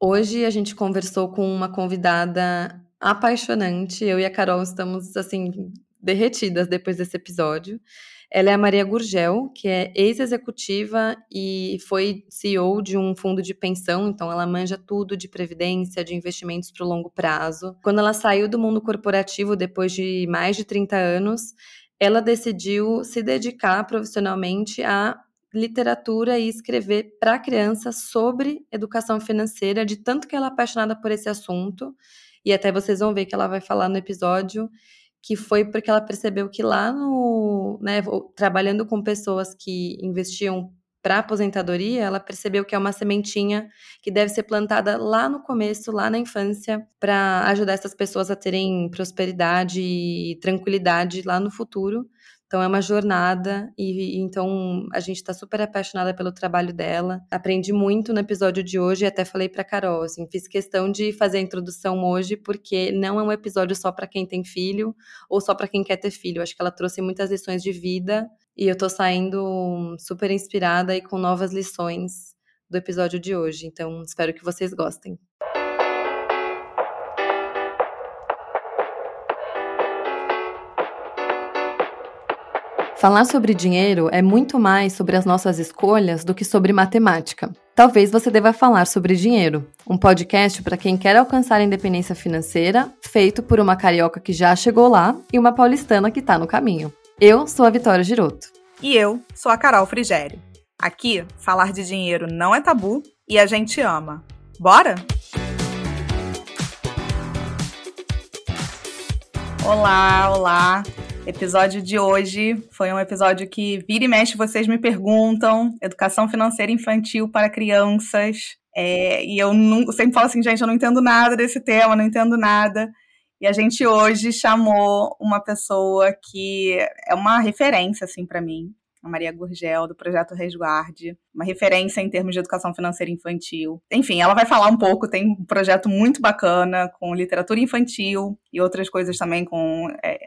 Hoje a gente conversou com uma convidada apaixonante. Eu e a Carol estamos assim derretidas depois desse episódio. Ela é a Maria Gurgel, que é ex-executiva e foi CEO de um fundo de pensão, então ela manja tudo de previdência, de investimentos para o longo prazo. Quando ela saiu do mundo corporativo depois de mais de 30 anos, ela decidiu se dedicar profissionalmente a literatura e escrever para crianças sobre educação financeira, de tanto que ela é apaixonada por esse assunto. E até vocês vão ver que ela vai falar no episódio que foi porque ela percebeu que lá no, né, trabalhando com pessoas que investiam para aposentadoria, ela percebeu que é uma sementinha que deve ser plantada lá no começo, lá na infância, para ajudar essas pessoas a terem prosperidade e tranquilidade lá no futuro. Então é uma jornada e, então a gente está super apaixonada pelo trabalho dela. Aprendi muito no episódio de hoje e até falei para Carol, assim, fiz questão de fazer a introdução hoje porque não é um episódio só para quem tem filho ou só para quem quer ter filho. Acho que ela trouxe muitas lições de vida e eu tô saindo super inspirada e com novas lições do episódio de hoje. Então espero que vocês gostem. Falar sobre dinheiro é muito mais sobre as nossas escolhas do que sobre matemática. Talvez você deva falar sobre dinheiro, um podcast para quem quer alcançar a independência financeira, feito por uma carioca que já chegou lá e uma paulistana que está no caminho. Eu sou a Vitória Giroto. E eu sou a Carol Frigério. Aqui, falar de dinheiro não é tabu e a gente ama. Bora? Olá, olá! Episódio de hoje foi um episódio que vira e mexe vocês me perguntam, educação financeira infantil para crianças. É, e eu, não, eu sempre falo assim, gente, eu não entendo nada desse tema, não entendo nada. E a gente hoje chamou uma pessoa que é uma referência assim para mim, a Maria Gurgel, do projeto Resguarde, uma referência em termos de educação financeira infantil. Enfim, ela vai falar um pouco, tem um projeto muito bacana com literatura infantil e outras coisas também com é,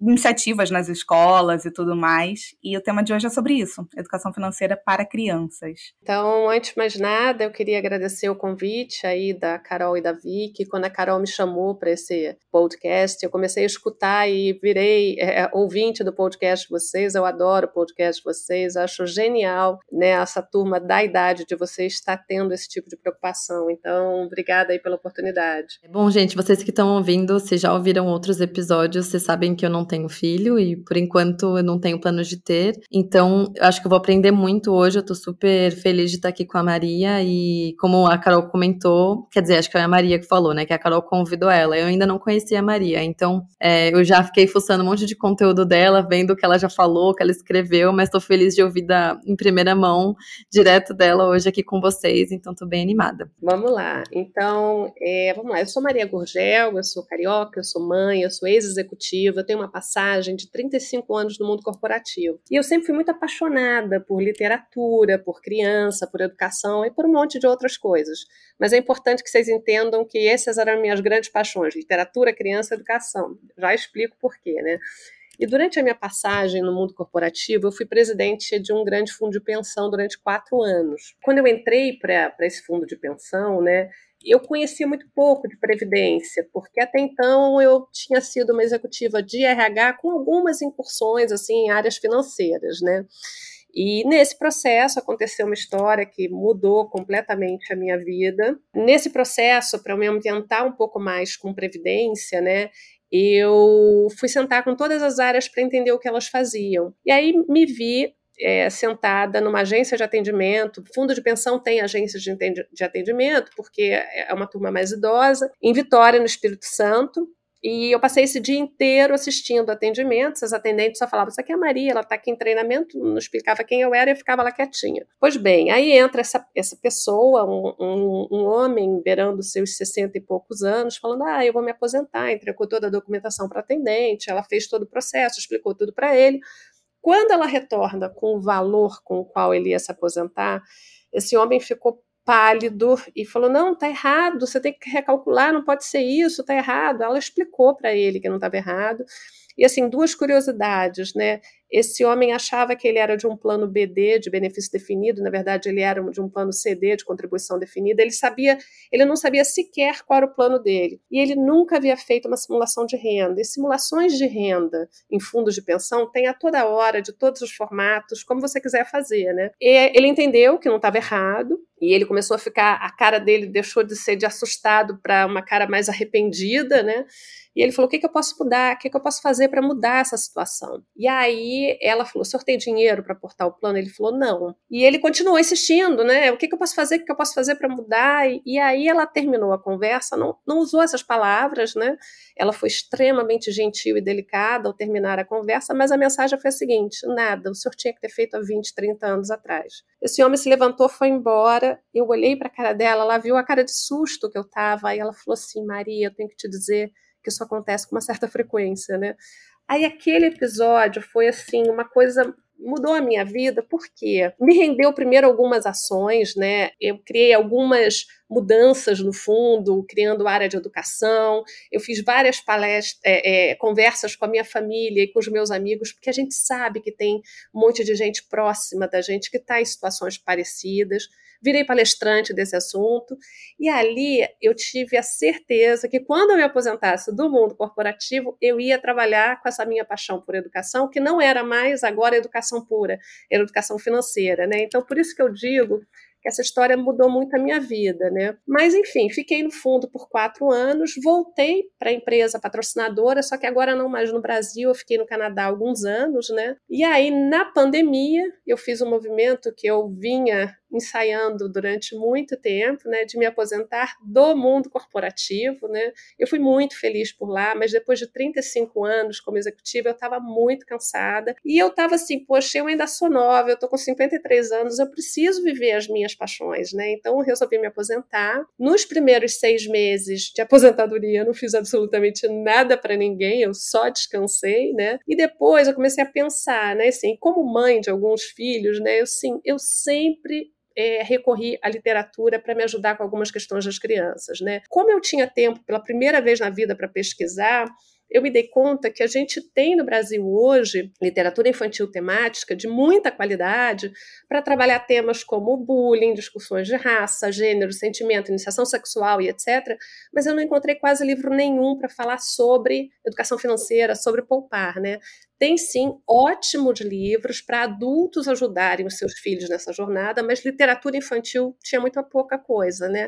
iniciativas nas escolas e tudo mais. E o tema de hoje é sobre isso, educação financeira para crianças. Então, antes de mais nada, eu queria agradecer o convite aí da Carol e da Vicky. Quando a Carol me chamou para esse podcast, eu comecei a escutar e virei é, é, ouvinte do podcast de vocês. Eu adoro o podcast de vocês, acho genial, né, essa turma da idade de vocês estar tendo esse tipo de preocupação. Então, obrigada aí pela oportunidade. Bom, gente, vocês que estão ouvindo, se já ouviram outros episódios, vocês sabem que eu não tenho filho e por enquanto eu não tenho planos de ter. Então, eu acho que eu vou aprender muito hoje. Eu tô super feliz de estar aqui com a Maria e como a Carol comentou, quer dizer, acho que é a Maria que falou, né? Que a Carol convidou ela. Eu ainda não conhecia a Maria, então é, eu já fiquei fuçando um monte de conteúdo dela, vendo o que ela já falou, o que ela escreveu, mas tô feliz de ouvir da, em primeira mão, direto dela hoje aqui com vocês, então tô bem animada. Vamos lá. Então, é, vamos lá. Eu sou Maria Gurgel, eu sou carioca, eu sou mãe, eu sou ex-executiva, tenho uma passagem de 35 anos no mundo corporativo. E eu sempre fui muito apaixonada por literatura, por criança, por educação e por um monte de outras coisas. Mas é importante que vocês entendam que essas eram minhas grandes paixões: literatura, criança, educação. Já explico por quê, né? E durante a minha passagem no mundo corporativo, eu fui presidente de um grande fundo de pensão durante quatro anos. Quando eu entrei para esse fundo de pensão, né, eu conhecia muito pouco de previdência, porque até então eu tinha sido uma executiva de RH com algumas incursões assim em áreas financeiras, né? E nesse processo aconteceu uma história que mudou completamente a minha vida. Nesse processo, para eu me ambientar um pouco mais com previdência, né, eu fui sentar com todas as áreas para entender o que elas faziam. E aí me vi é, sentada numa agência de atendimento. Fundo de pensão tem agência de atendimento, porque é uma turma mais idosa, em Vitória, no Espírito Santo. E eu passei esse dia inteiro assistindo atendimentos, as atendentes só falavam, isso aqui é a Maria, ela está aqui em treinamento, não explicava quem eu era e eu ficava lá quietinha. Pois bem, aí entra essa, essa pessoa, um, um, um homem beirando seus 60 e poucos anos, falando, ah, eu vou me aposentar, entregou toda a documentação para atendente, ela fez todo o processo, explicou tudo para ele, quando ela retorna com o valor com o qual ele ia se aposentar, esse homem ficou pálido e falou: Não, tá errado, você tem que recalcular, não pode ser isso, tá errado. Ela explicou para ele que não estava errado. E assim, duas curiosidades, né? Esse homem achava que ele era de um plano BD, de benefício definido, na verdade ele era de um plano CD, de contribuição definida. Ele sabia, ele não sabia sequer qual era o plano dele. E ele nunca havia feito uma simulação de renda. E simulações de renda em fundos de pensão tem a toda hora, de todos os formatos, como você quiser fazer, né? E ele entendeu que não estava errado, e ele começou a ficar, a cara dele deixou de ser de assustado para uma cara mais arrependida, né? E ele falou: o que, que eu posso mudar? O que, que eu posso fazer para mudar essa situação? E aí ela falou: o senhor tem dinheiro para aportar o plano? Ele falou: não. E ele continuou insistindo, né? O que, que eu posso fazer? O que, que eu posso fazer para mudar? E, e, aí ela terminou a conversa, não, não usou essas palavras, né? Ela foi extremamente gentil e delicada ao terminar a conversa, mas a mensagem foi a seguinte: nada, o senhor tinha que ter feito há 20, 30 anos atrás. Esse homem se levantou, foi embora. Eu olhei para a cara dela, ela viu a cara de susto que eu estava, e ela falou assim: Maria, eu tenho que te dizer que isso acontece com uma certa frequência, né? Aí aquele episódio foi assim uma coisa mudou a minha vida porque me rendeu primeiro algumas ações, né? Eu criei algumas mudanças no fundo, criando área de educação. Eu fiz várias palestras, é, é, conversas com a minha família e com os meus amigos, porque a gente sabe que tem um monte de gente próxima da gente que está em situações parecidas virei palestrante desse assunto, e ali eu tive a certeza que quando eu me aposentasse do mundo corporativo, eu ia trabalhar com essa minha paixão por educação, que não era mais agora educação pura, era educação financeira, né? Então, por isso que eu digo que essa história mudou muito a minha vida, né? Mas enfim, fiquei no fundo por quatro anos, voltei para a empresa patrocinadora, só que agora não mais no Brasil, eu fiquei no Canadá há alguns anos, né? E aí na pandemia eu fiz um movimento que eu vinha ensaiando durante muito tempo, né, de me aposentar do mundo corporativo, né? Eu fui muito feliz por lá, mas depois de 35 anos como executiva, eu estava muito cansada e eu estava assim, poxa, eu ainda sou nova, eu estou com 53 anos, eu preciso viver as minhas paixões, né? Então eu resolvi me aposentar. Nos primeiros seis meses de aposentadoria, eu não fiz absolutamente nada para ninguém, eu só descansei, né? E depois eu comecei a pensar, né, assim, como mãe de alguns filhos, né? Eu sim, eu sempre é, recorri à literatura para me ajudar com algumas questões das crianças. Né? Como eu tinha tempo pela primeira vez na vida para pesquisar, eu me dei conta que a gente tem no Brasil hoje literatura infantil temática de muita qualidade para trabalhar temas como bullying, discussões de raça, gênero, sentimento, iniciação sexual e etc. Mas eu não encontrei quase livro nenhum para falar sobre educação financeira, sobre poupar, né? Tem sim ótimos livros para adultos ajudarem os seus filhos nessa jornada, mas literatura infantil tinha muito pouca coisa, né?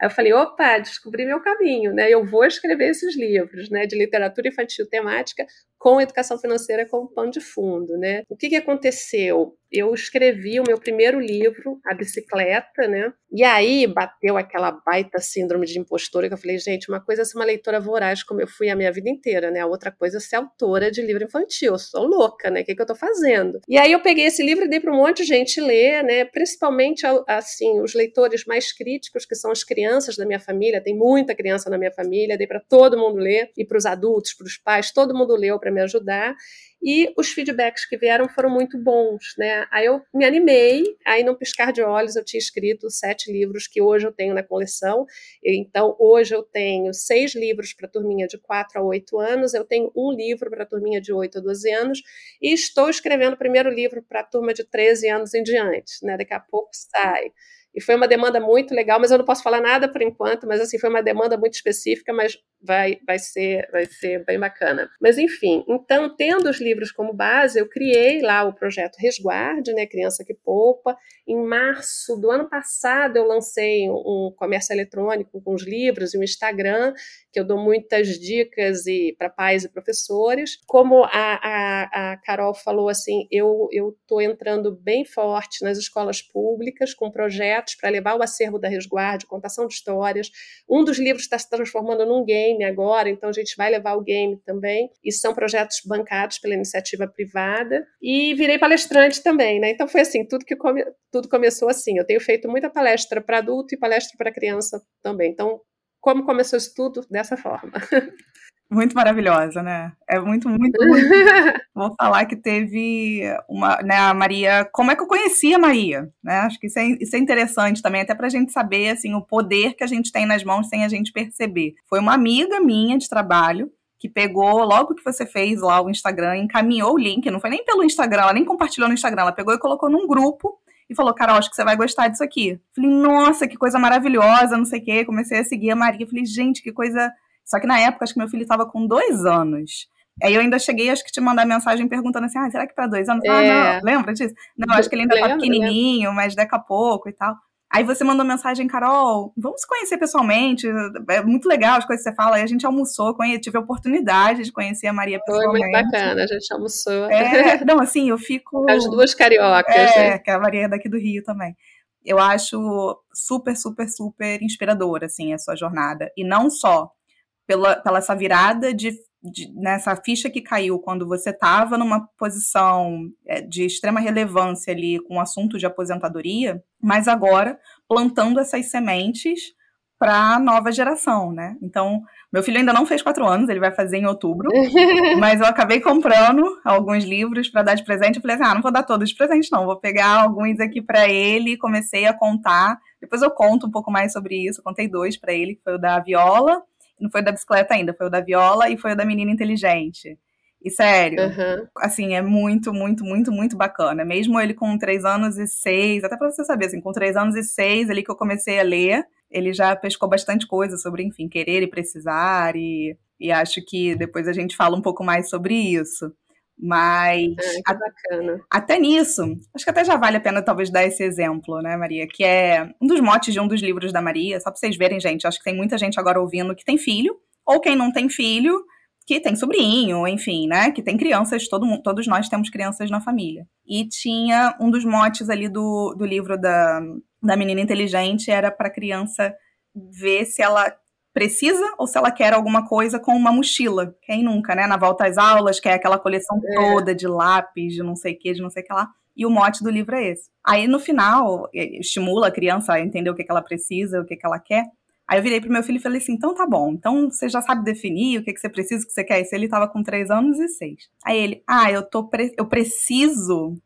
Aí eu falei, opa, descobri meu caminho, né? Eu vou escrever esses livros, né, de literatura infantil temática com educação financeira como pano de fundo, né? O que, que aconteceu? Eu escrevi o meu primeiro livro, A Bicicleta, né? E aí bateu aquela baita síndrome de impostora que eu falei, gente, uma coisa é ser uma leitora voraz como eu fui a minha vida inteira, né? A outra coisa é ser autora de livro infantil. Eu sou louca, né? O que, que eu tô fazendo? E aí eu peguei esse livro e dei para um monte de gente ler, né? Principalmente, assim, os leitores mais críticos, que são as crianças da minha família. Tem muita criança na minha família, dei para todo mundo ler, e para os adultos, para os pais, todo mundo leu para me ajudar e os feedbacks que vieram foram muito bons, né? Aí eu me animei, aí no piscar de olhos eu tinha escrito sete livros que hoje eu tenho na coleção. Então hoje eu tenho seis livros para turminha de 4 a 8 anos, eu tenho um livro para turminha de 8 a 12 anos e estou escrevendo o primeiro livro para a turma de 13 anos em diante, né? Daqui a pouco sai. E foi uma demanda muito legal, mas eu não posso falar nada por enquanto, mas assim, foi uma demanda muito específica, mas vai, vai, ser, vai ser bem bacana. Mas enfim, então, tendo os livros como base, eu criei lá o projeto Resguarde, né, Criança que Poupa. Em março do ano passado, eu lancei um comércio eletrônico com os livros e um Instagram, que eu dou muitas dicas e para pais e professores. Como a, a, a Carol falou, assim, eu estou entrando bem forte nas escolas públicas com projetos projetos para levar o acervo da Resguarde, contação de histórias. Um dos livros está se transformando num game agora, então a gente vai levar o game também. E são projetos bancados pela iniciativa privada. E virei palestrante também, né? Então foi assim, tudo que come... tudo começou assim. Eu tenho feito muita palestra para adulto e palestra para criança também. Então, como começou isso tudo? Dessa forma. Muito maravilhosa, né? É muito, muito, muito. Vou falar que teve uma, né, a Maria. Como é que eu conheci a Maria? Né? Acho que isso é, isso é interessante também, até para a gente saber assim, o poder que a gente tem nas mãos sem a gente perceber. Foi uma amiga minha de trabalho que pegou, logo que você fez lá o Instagram, encaminhou o link, não foi nem pelo Instagram, ela nem compartilhou no Instagram, ela pegou e colocou num grupo e falou, Carol, acho que você vai gostar disso aqui. Falei, nossa, que coisa maravilhosa, não sei o quê. Comecei a seguir a Maria. Falei, gente, que coisa. Só que na época, acho que meu filho estava com dois anos. Aí eu ainda cheguei, acho que te mandar mensagem perguntando assim, ah, será que para dois anos? É. Ah, não, lembra disso? Não, acho que ele ainda tá pequenininho, mas daqui a pouco e tal. Aí você mandou mensagem, Carol, vamos se conhecer pessoalmente, é muito legal as coisas que você fala. Aí a gente almoçou, conhe... tive a oportunidade de conhecer a Maria pessoalmente. Foi muito bacana, a gente almoçou. É, não, assim, eu fico... As duas cariocas. É, né? que a Maria é daqui do Rio também. Eu acho super, super, super inspiradora, assim, a sua jornada. E não só pela, pela essa virada de de, nessa ficha que caiu quando você estava numa posição é, de extrema relevância ali com o assunto de aposentadoria, mas agora plantando essas sementes para a nova geração, né? Então, meu filho ainda não fez quatro anos, ele vai fazer em outubro, mas eu acabei comprando alguns livros para dar de presente. Eu falei assim, ah, não vou dar todos de presente, não, vou pegar alguns aqui para ele. Comecei a contar. Depois eu conto um pouco mais sobre isso. contei dois para ele, que foi o da viola não foi o da bicicleta ainda, foi o da viola e foi o da menina inteligente. E sério, uhum. assim, é muito, muito, muito, muito bacana. Mesmo ele com três anos e seis, até para você saber, assim, com três anos e seis, ali que eu comecei a ler, ele já pescou bastante coisa sobre, enfim, querer e precisar, e, e acho que depois a gente fala um pouco mais sobre isso. Mas ah, bacana. até nisso, acho que até já vale a pena talvez dar esse exemplo, né, Maria? Que é um dos motes de um dos livros da Maria, só para vocês verem, gente. Acho que tem muita gente agora ouvindo que tem filho, ou quem não tem filho, que tem sobrinho, enfim, né? Que tem crianças, todo todos nós temos crianças na família. E tinha um dos motes ali do, do livro da, da menina inteligente era para criança ver se ela precisa ou se ela quer alguma coisa com uma mochila. Quem nunca, né? Na volta às aulas, quer aquela coleção é. toda de lápis, de não sei o que, de não sei o que lá. E o mote do livro é esse. Aí, no final, estimula a criança a entender o que, que ela precisa, o que, que ela quer. Aí eu virei pro meu filho e falei assim: então tá bom, então você já sabe definir o que, que você precisa, o que você quer. Se ele tava com três anos e seis. Aí ele, ah, eu, tô pre eu preciso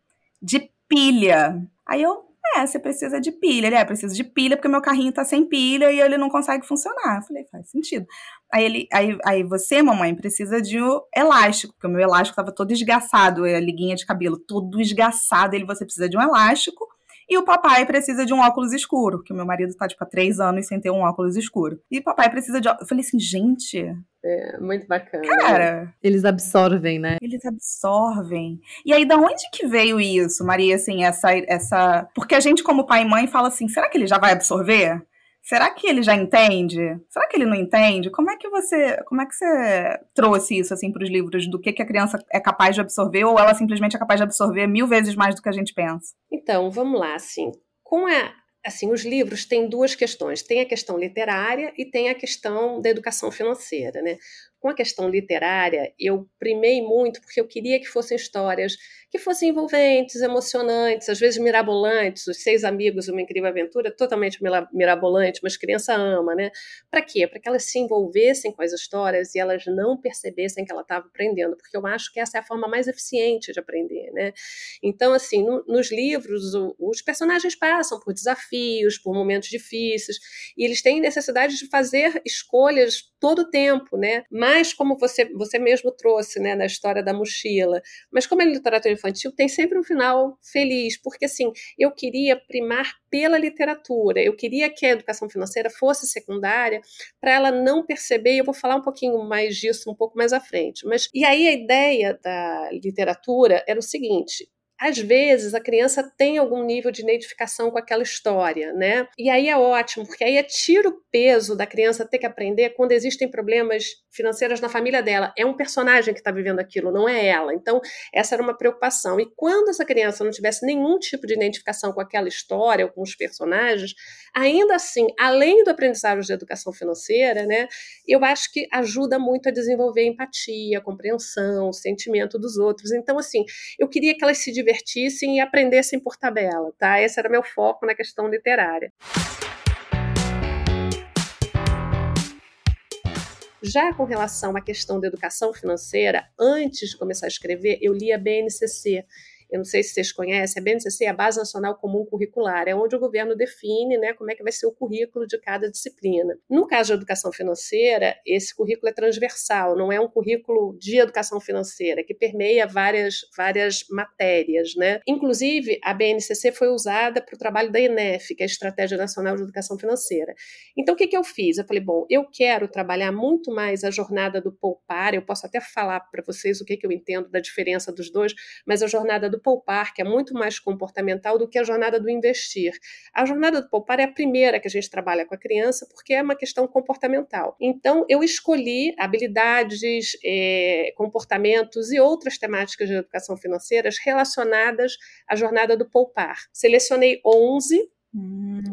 de pilha. Aí eu, é, você precisa de pilha. Ele, é, preciso de pilha porque meu carrinho tá sem pilha e ele não consegue funcionar. Eu falei, faz sentido. Aí ele, aí, aí você, mamãe, precisa de um elástico, porque o meu elástico tava todo esgaçado, a liguinha de cabelo todo esgaçado. Ele, você precisa de um elástico. E o papai precisa de um óculos escuro, porque o meu marido tá, tipo, há três anos sem ter um óculos escuro. E o papai precisa de. Eu falei assim, gente. É, muito bacana. Cara. Eles absorvem, né? Eles absorvem. E aí, da onde que veio isso, Maria, assim, essa. essa... Porque a gente, como pai e mãe, fala assim: será que ele já vai absorver? Será que ele já entende? Será que ele não entende? Como é que você, como é que você trouxe isso assim para os livros do que, que a criança é capaz de absorver ou ela simplesmente é capaz de absorver mil vezes mais do que a gente pensa? Então, vamos lá, assim, com a assim, os livros têm duas questões. Tem a questão literária e tem a questão da educação financeira, né? Com a questão literária, eu primei muito porque eu queria que fossem histórias que fossem envolventes, emocionantes, às vezes mirabolantes. Os Seis Amigos, Uma Incrível Aventura, totalmente mirabolante, mas criança ama, né? Para quê? Para que elas se envolvessem com as histórias e elas não percebessem que ela estava aprendendo, porque eu acho que essa é a forma mais eficiente de aprender, né? Então, assim, no, nos livros, o, os personagens passam por desafios, por momentos difíceis, e eles têm necessidade de fazer escolhas todo o tempo, né? Mas como você, você mesmo trouxe, né, na história da mochila, mas como é literatura infantil tem sempre um final feliz, porque assim, eu queria primar pela literatura, eu queria que a educação financeira fosse secundária para ela não perceber, e eu vou falar um pouquinho mais disso um pouco mais à frente. Mas e aí a ideia da literatura era o seguinte: às vezes a criança tem algum nível de identificação com aquela história, né? E aí é ótimo, porque aí é tira o peso da criança ter que aprender quando existem problemas financeiros na família dela. É um personagem que está vivendo aquilo, não é ela. Então, essa era uma preocupação. E quando essa criança não tivesse nenhum tipo de identificação com aquela história ou com os personagens, ainda assim, além do aprendizagem de educação financeira, né, eu acho que ajuda muito a desenvolver empatia, compreensão, sentimento dos outros. Então, assim, eu queria que elas se divertissem e aprendessem por tabela, tá? Esse era meu foco na questão literária. Já com relação à questão da educação financeira, antes de começar a escrever, eu li a BNCC eu não sei se vocês conhecem, a BNCC é a Base Nacional Comum Curricular, é onde o governo define né, como é que vai ser o currículo de cada disciplina. No caso de educação financeira, esse currículo é transversal, não é um currículo de educação financeira, que permeia várias, várias matérias. Né? Inclusive, a BNCC foi usada para o trabalho da INEF, que é a Estratégia Nacional de Educação Financeira. Então, o que, que eu fiz? Eu falei, bom, eu quero trabalhar muito mais a jornada do poupar, eu posso até falar para vocês o que, que eu entendo da diferença dos dois, mas a jornada do poupar, que é muito mais comportamental do que a jornada do investir. A jornada do poupar é a primeira que a gente trabalha com a criança, porque é uma questão comportamental. Então, eu escolhi habilidades, é, comportamentos e outras temáticas de educação financeira relacionadas à jornada do poupar. Selecionei 11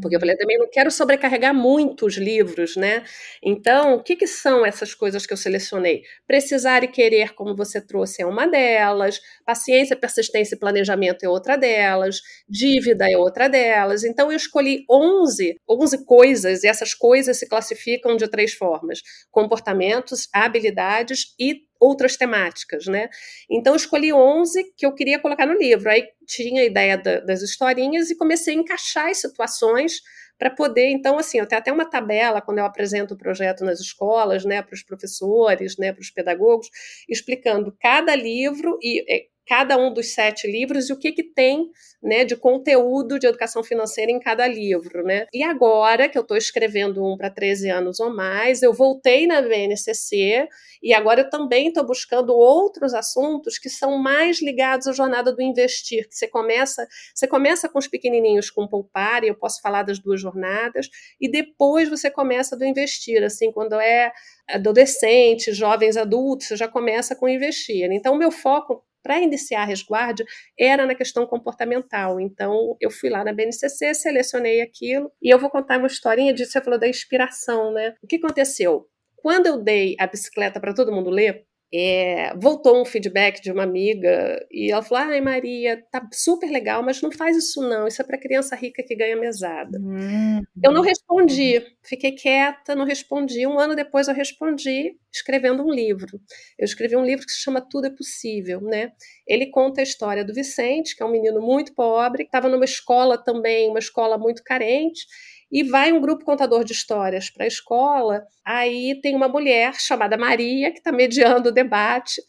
porque eu falei, também não quero sobrecarregar muito os livros, né? Então, o que, que são essas coisas que eu selecionei? Precisar e querer, como você trouxe, é uma delas. Paciência, persistência e planejamento é outra delas. Dívida é outra delas. Então, eu escolhi 11, 11 coisas, e essas coisas se classificam de três formas: comportamentos, habilidades e outras temáticas, né? Então escolhi 11 que eu queria colocar no livro. Aí tinha a ideia da, das historinhas e comecei a encaixar as situações para poder, então, assim, eu tenho até uma tabela quando eu apresento o projeto nas escolas, né, para os professores, né, para os pedagogos, explicando cada livro e é, cada um dos sete livros e o que, que tem né, de conteúdo de educação financeira em cada livro. Né? E agora que eu estou escrevendo um para 13 anos ou mais, eu voltei na VNCC e agora eu também estou buscando outros assuntos que são mais ligados à jornada do investir, que você começa, você começa com os pequenininhos com poupar, e eu posso falar das duas jornadas, e depois você começa do investir, assim, quando é adolescente, jovens adultos, você já começa com investir. Então, o meu foco para iniciar a resguarde era na questão comportamental. Então, eu fui lá na BNCC, selecionei aquilo e eu vou contar uma historinha disso. Você falou da inspiração, né? O que aconteceu? Quando eu dei a bicicleta para todo mundo ler, é, voltou um feedback de uma amiga e ela falou: Ai, Maria, tá super legal, mas não faz isso não, isso é para criança rica que ganha mesada. Hum. Eu não respondi, fiquei quieta, não respondi. Um ano depois eu respondi escrevendo um livro. Eu escrevi um livro que se chama Tudo é Possível, né? Ele conta a história do Vicente, que é um menino muito pobre, que estava numa escola também, uma escola muito carente, e vai um grupo contador de histórias para a escola. Aí tem uma mulher chamada Maria que está mediando o debate.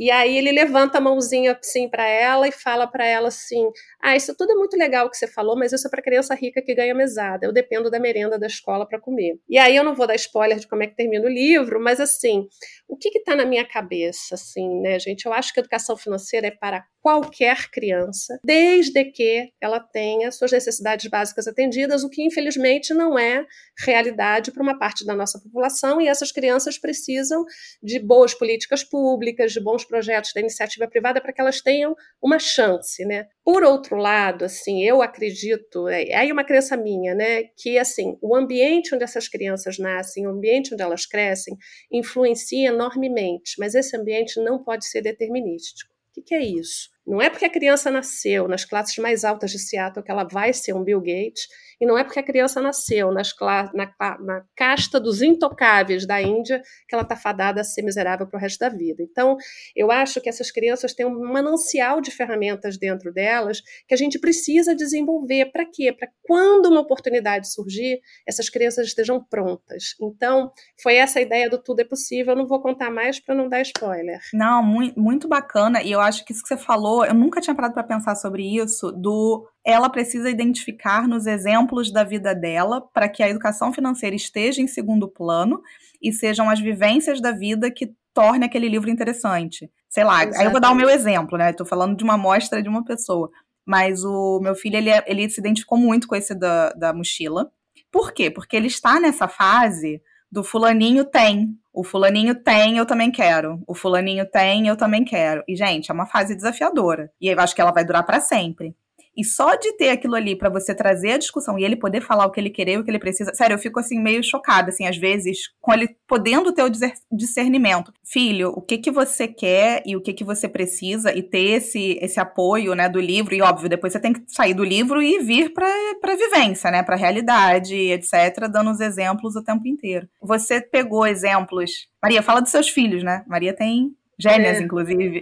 E aí ele levanta a mãozinha assim para ela e fala para ela assim: "Ah, isso tudo é muito legal que você falou, mas isso é para criança rica que ganha mesada. Eu dependo da merenda da escola para comer". E aí eu não vou dar spoiler de como é que termina o livro, mas assim, o que está na minha cabeça, assim, né, gente? Eu acho que educação financeira é para qualquer criança, desde que ela tenha suas necessidades básicas atendidas, o que infelizmente não é realidade para uma parte da nossa população, e essas crianças precisam de boas políticas públicas, de bons projetos da iniciativa privada para que elas tenham uma chance, né? Por outro lado, assim, eu acredito, é, aí uma crença minha, né, que assim, o ambiente onde essas crianças nascem, o ambiente onde elas crescem, influencia enormemente, mas esse ambiente não pode ser determinístico. O que é isso? Não é porque a criança nasceu nas classes mais altas de Seattle que ela vai ser um Bill Gates, e não é porque a criança nasceu nas, na, na casta dos intocáveis da Índia que ela está fadada a ser miserável para o resto da vida. Então, eu acho que essas crianças têm um manancial de ferramentas dentro delas que a gente precisa desenvolver. Para quê? Para quando uma oportunidade surgir, essas crianças estejam prontas. Então, foi essa a ideia do Tudo é Possível. Eu não vou contar mais para não dar spoiler. Não, muito, muito bacana. E eu acho que isso que você falou, eu nunca tinha parado para pensar sobre isso, do ela precisa identificar nos exemplos da vida dela para que a educação financeira esteja em segundo plano e sejam as vivências da vida que torne aquele livro interessante. Sei lá, Exatamente. aí eu vou dar o meu exemplo, né? Estou falando de uma amostra de uma pessoa. Mas o meu filho, ele, é, ele se identificou muito com esse da, da mochila. Por quê? Porque ele está nessa fase do fulaninho tem. O fulaninho tem, eu também quero. O fulaninho tem, eu também quero. E, gente, é uma fase desafiadora. E eu acho que ela vai durar para sempre. E só de ter aquilo ali para você trazer a discussão e ele poder falar o que ele querer, o que ele precisa. Sério, eu fico assim meio chocada, assim, às vezes, com ele podendo ter o discernimento. Filho, o que que você quer e o que que você precisa e ter esse, esse apoio, né, do livro. E óbvio, depois você tem que sair do livro e vir para para vivência, né, para realidade, etc, dando os exemplos o tempo inteiro. Você pegou exemplos. Maria, fala dos seus filhos, né? Maria tem gêmeas, é. inclusive.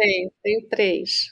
Tenho, tenho três.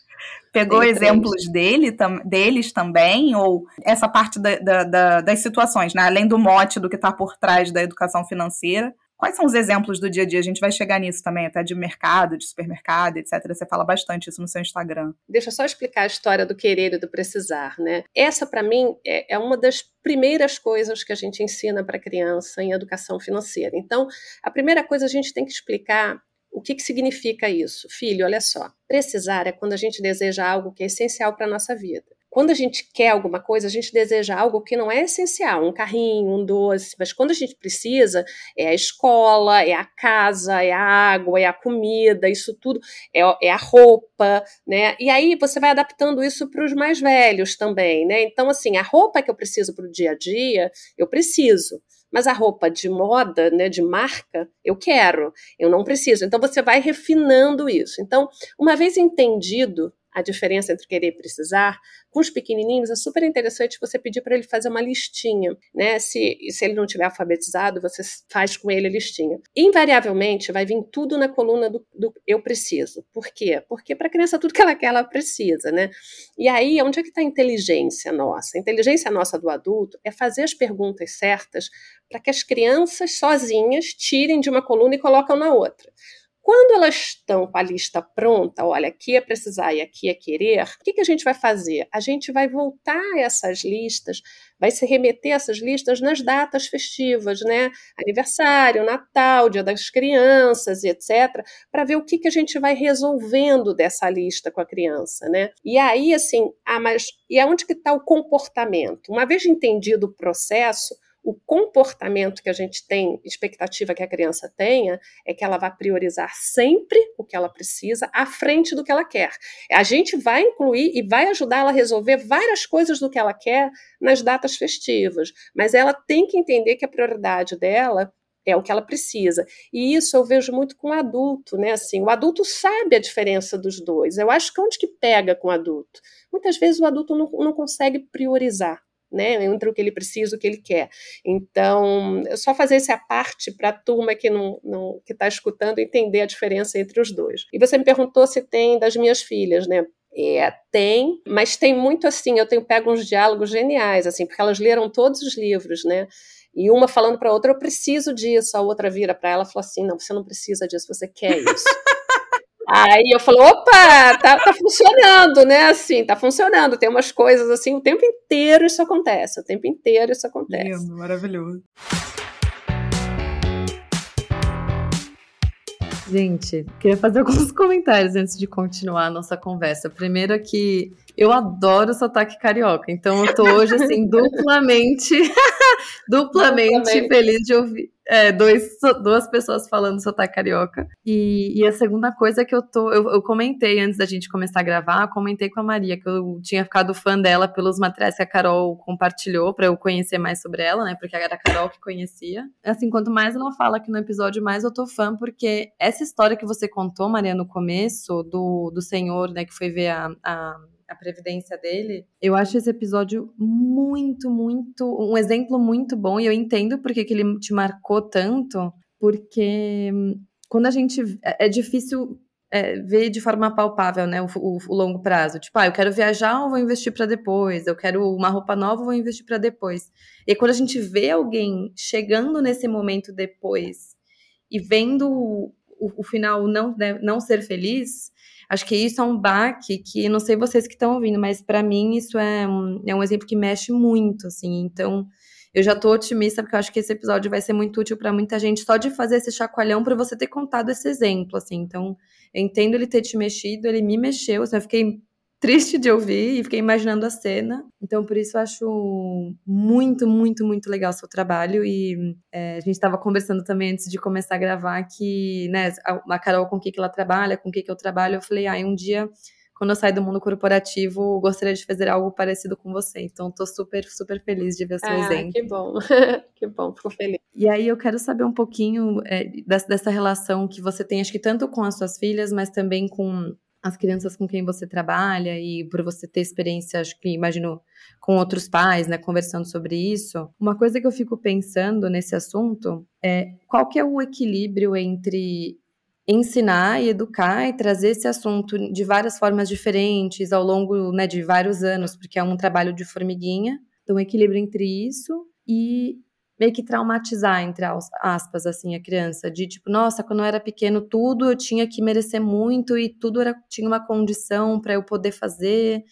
Pegou exemplos dele, tam, deles também, ou essa parte da, da, da, das situações, né? além do mote do que está por trás da educação financeira, Quais são os exemplos do dia a dia? A gente vai chegar nisso também, até de mercado, de supermercado, etc. Você fala bastante isso no seu Instagram. Deixa eu só explicar a história do querer e do precisar, né? Essa, para mim, é, é uma das primeiras coisas que a gente ensina para criança em educação financeira. Então, a primeira coisa a gente tem que explicar o que, que significa isso? Filho, olha só, precisar é quando a gente deseja algo que é essencial para a nossa vida. Quando a gente quer alguma coisa, a gente deseja algo que não é essencial, um carrinho, um doce, mas quando a gente precisa, é a escola, é a casa, é a água, é a comida, isso tudo, é, é a roupa, né? E aí você vai adaptando isso para os mais velhos também, né? Então, assim, a roupa que eu preciso para o dia a dia, eu preciso. Mas a roupa de moda, né, de marca, eu quero, eu não preciso. Então você vai refinando isso. Então, uma vez entendido a diferença entre querer e precisar, com os pequenininhos é super interessante você pedir para ele fazer uma listinha, né? Se, se ele não tiver alfabetizado, você faz com ele a listinha. Invariavelmente vai vir tudo na coluna do, do eu preciso. Por quê? Porque para a criança tudo que ela quer, ela precisa, né? E aí, onde é que está a inteligência nossa? A inteligência nossa do adulto é fazer as perguntas certas para que as crianças sozinhas tirem de uma coluna e colocam na outra. Quando elas estão com a lista pronta, olha, aqui é precisar e aqui é querer, o que, que a gente vai fazer? A gente vai voltar essas listas, vai se remeter essas listas nas datas festivas, né? Aniversário, Natal, Dia das Crianças etc., para ver o que, que a gente vai resolvendo dessa lista com a criança, né? E aí, assim, ah, mas e aonde que está o comportamento? Uma vez entendido o processo, o comportamento que a gente tem, expectativa que a criança tenha, é que ela vai priorizar sempre o que ela precisa à frente do que ela quer. A gente vai incluir e vai ajudar ela a resolver várias coisas do que ela quer nas datas festivas, mas ela tem que entender que a prioridade dela é o que ela precisa. E isso eu vejo muito com o adulto, né? Assim, o adulto sabe a diferença dos dois. Eu acho que onde que pega com o adulto? Muitas vezes o adulto não, não consegue priorizar né, entre o que ele precisa e o que ele quer. Então, só fazer essa parte para a turma que não, não que está escutando entender a diferença entre os dois. E você me perguntou se tem das minhas filhas, né? É, tem, mas tem muito assim, eu tenho pego uns diálogos geniais, assim, porque elas leram todos os livros, né? E uma falando para a outra, eu preciso disso, a outra vira para ela e fala assim: não, você não precisa disso, você quer isso. Aí eu falo, opa, tá, tá funcionando, né? Assim, tá funcionando. Tem umas coisas assim, o tempo inteiro isso acontece, o tempo inteiro isso acontece. Lindo, maravilhoso. Gente, queria fazer alguns comentários antes de continuar a nossa conversa. Primeiro aqui, eu adoro o sotaque carioca, então eu tô hoje, assim, duplamente, duplamente feliz de ouvir é, dois, duas pessoas falando sotaque carioca. E, e, a segunda coisa que eu tô. Eu, eu, comentei antes da gente começar a gravar, comentei com a Maria que eu tinha ficado fã dela pelos materiais que a Carol compartilhou para eu conhecer mais sobre ela, né? Porque era a Carol que conhecia. Assim, quanto mais ela fala aqui no episódio, mais eu tô fã, porque essa história que você contou, Maria, no começo, do, do senhor, né, que foi ver a, a a previdência dele, eu acho esse episódio muito, muito, um exemplo muito bom, e eu entendo porque que ele te marcou tanto, porque hum, quando a gente. É, é difícil é, ver de forma palpável, né, o, o, o, longo prazo. Tipo, ah, eu quero viajar ou vou investir para depois? Eu quero uma roupa nova ou vou investir para depois? E quando a gente vê alguém chegando nesse momento depois e vendo o, o final não, né, não ser feliz, Acho que isso é um baque que, não sei vocês que estão ouvindo, mas para mim isso é um, é um exemplo que mexe muito, assim. Então, eu já tô otimista porque eu acho que esse episódio vai ser muito útil para muita gente só de fazer esse chacoalhão para você ter contado esse exemplo, assim. Então, eu entendo ele ter te mexido, ele me mexeu, assim, eu fiquei triste de ouvir e fiquei imaginando a cena. Então, por isso, eu acho muito, muito, muito legal o seu trabalho. E é, a gente estava conversando também antes de começar a gravar que, né, a, Carol com o que, que ela trabalha, com o que, que eu trabalho. Eu falei, ah, um dia. Quando eu sair do mundo corporativo, gostaria de fazer algo parecido com você. Então, estou super, super feliz de ver seu ah, exemplo. Que bom, que bom, fico feliz. E aí, eu quero saber um pouquinho é, dessa, dessa relação que você tem, acho que tanto com as suas filhas, mas também com as crianças com quem você trabalha e por você ter experiência, acho que imagino, com outros pais, né, conversando sobre isso. Uma coisa que eu fico pensando nesse assunto é qual que é o equilíbrio entre ensinar e educar e trazer esse assunto de várias formas diferentes ao longo né, de vários anos, porque é um trabalho de formiguinha. Então, equilíbrio entre isso e meio que traumatizar, entre aspas, assim, a criança. De tipo, nossa, quando eu era pequeno, tudo eu tinha que merecer muito e tudo era, tinha uma condição para eu poder fazer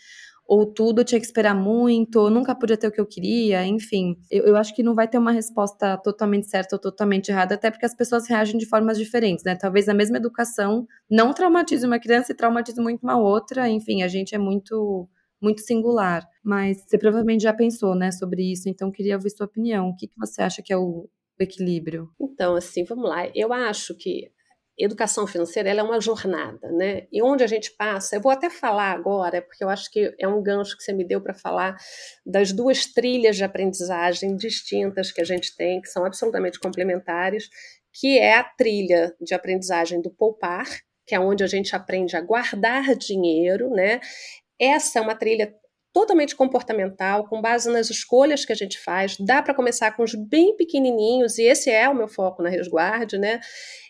ou tudo eu tinha que esperar muito, ou nunca podia ter o que eu queria, enfim. Eu, eu, acho que não vai ter uma resposta totalmente certa ou totalmente errada, até porque as pessoas reagem de formas diferentes, né? Talvez a mesma educação não traumatize uma criança e traumatize muito uma outra, enfim, a gente é muito muito singular, mas você provavelmente já pensou, né, sobre isso, então queria ouvir sua opinião. O que, que você acha que é o equilíbrio? Então, assim, vamos lá. Eu acho que educação financeira é uma jornada, né? E onde a gente passa, eu vou até falar agora, porque eu acho que é um gancho que você me deu para falar das duas trilhas de aprendizagem distintas que a gente tem, que são absolutamente complementares, que é a trilha de aprendizagem do poupar, que é onde a gente aprende a guardar dinheiro, né? Essa é uma trilha totalmente comportamental, com base nas escolhas que a gente faz. Dá para começar com os bem pequenininhos, e esse é o meu foco na resguarde, né?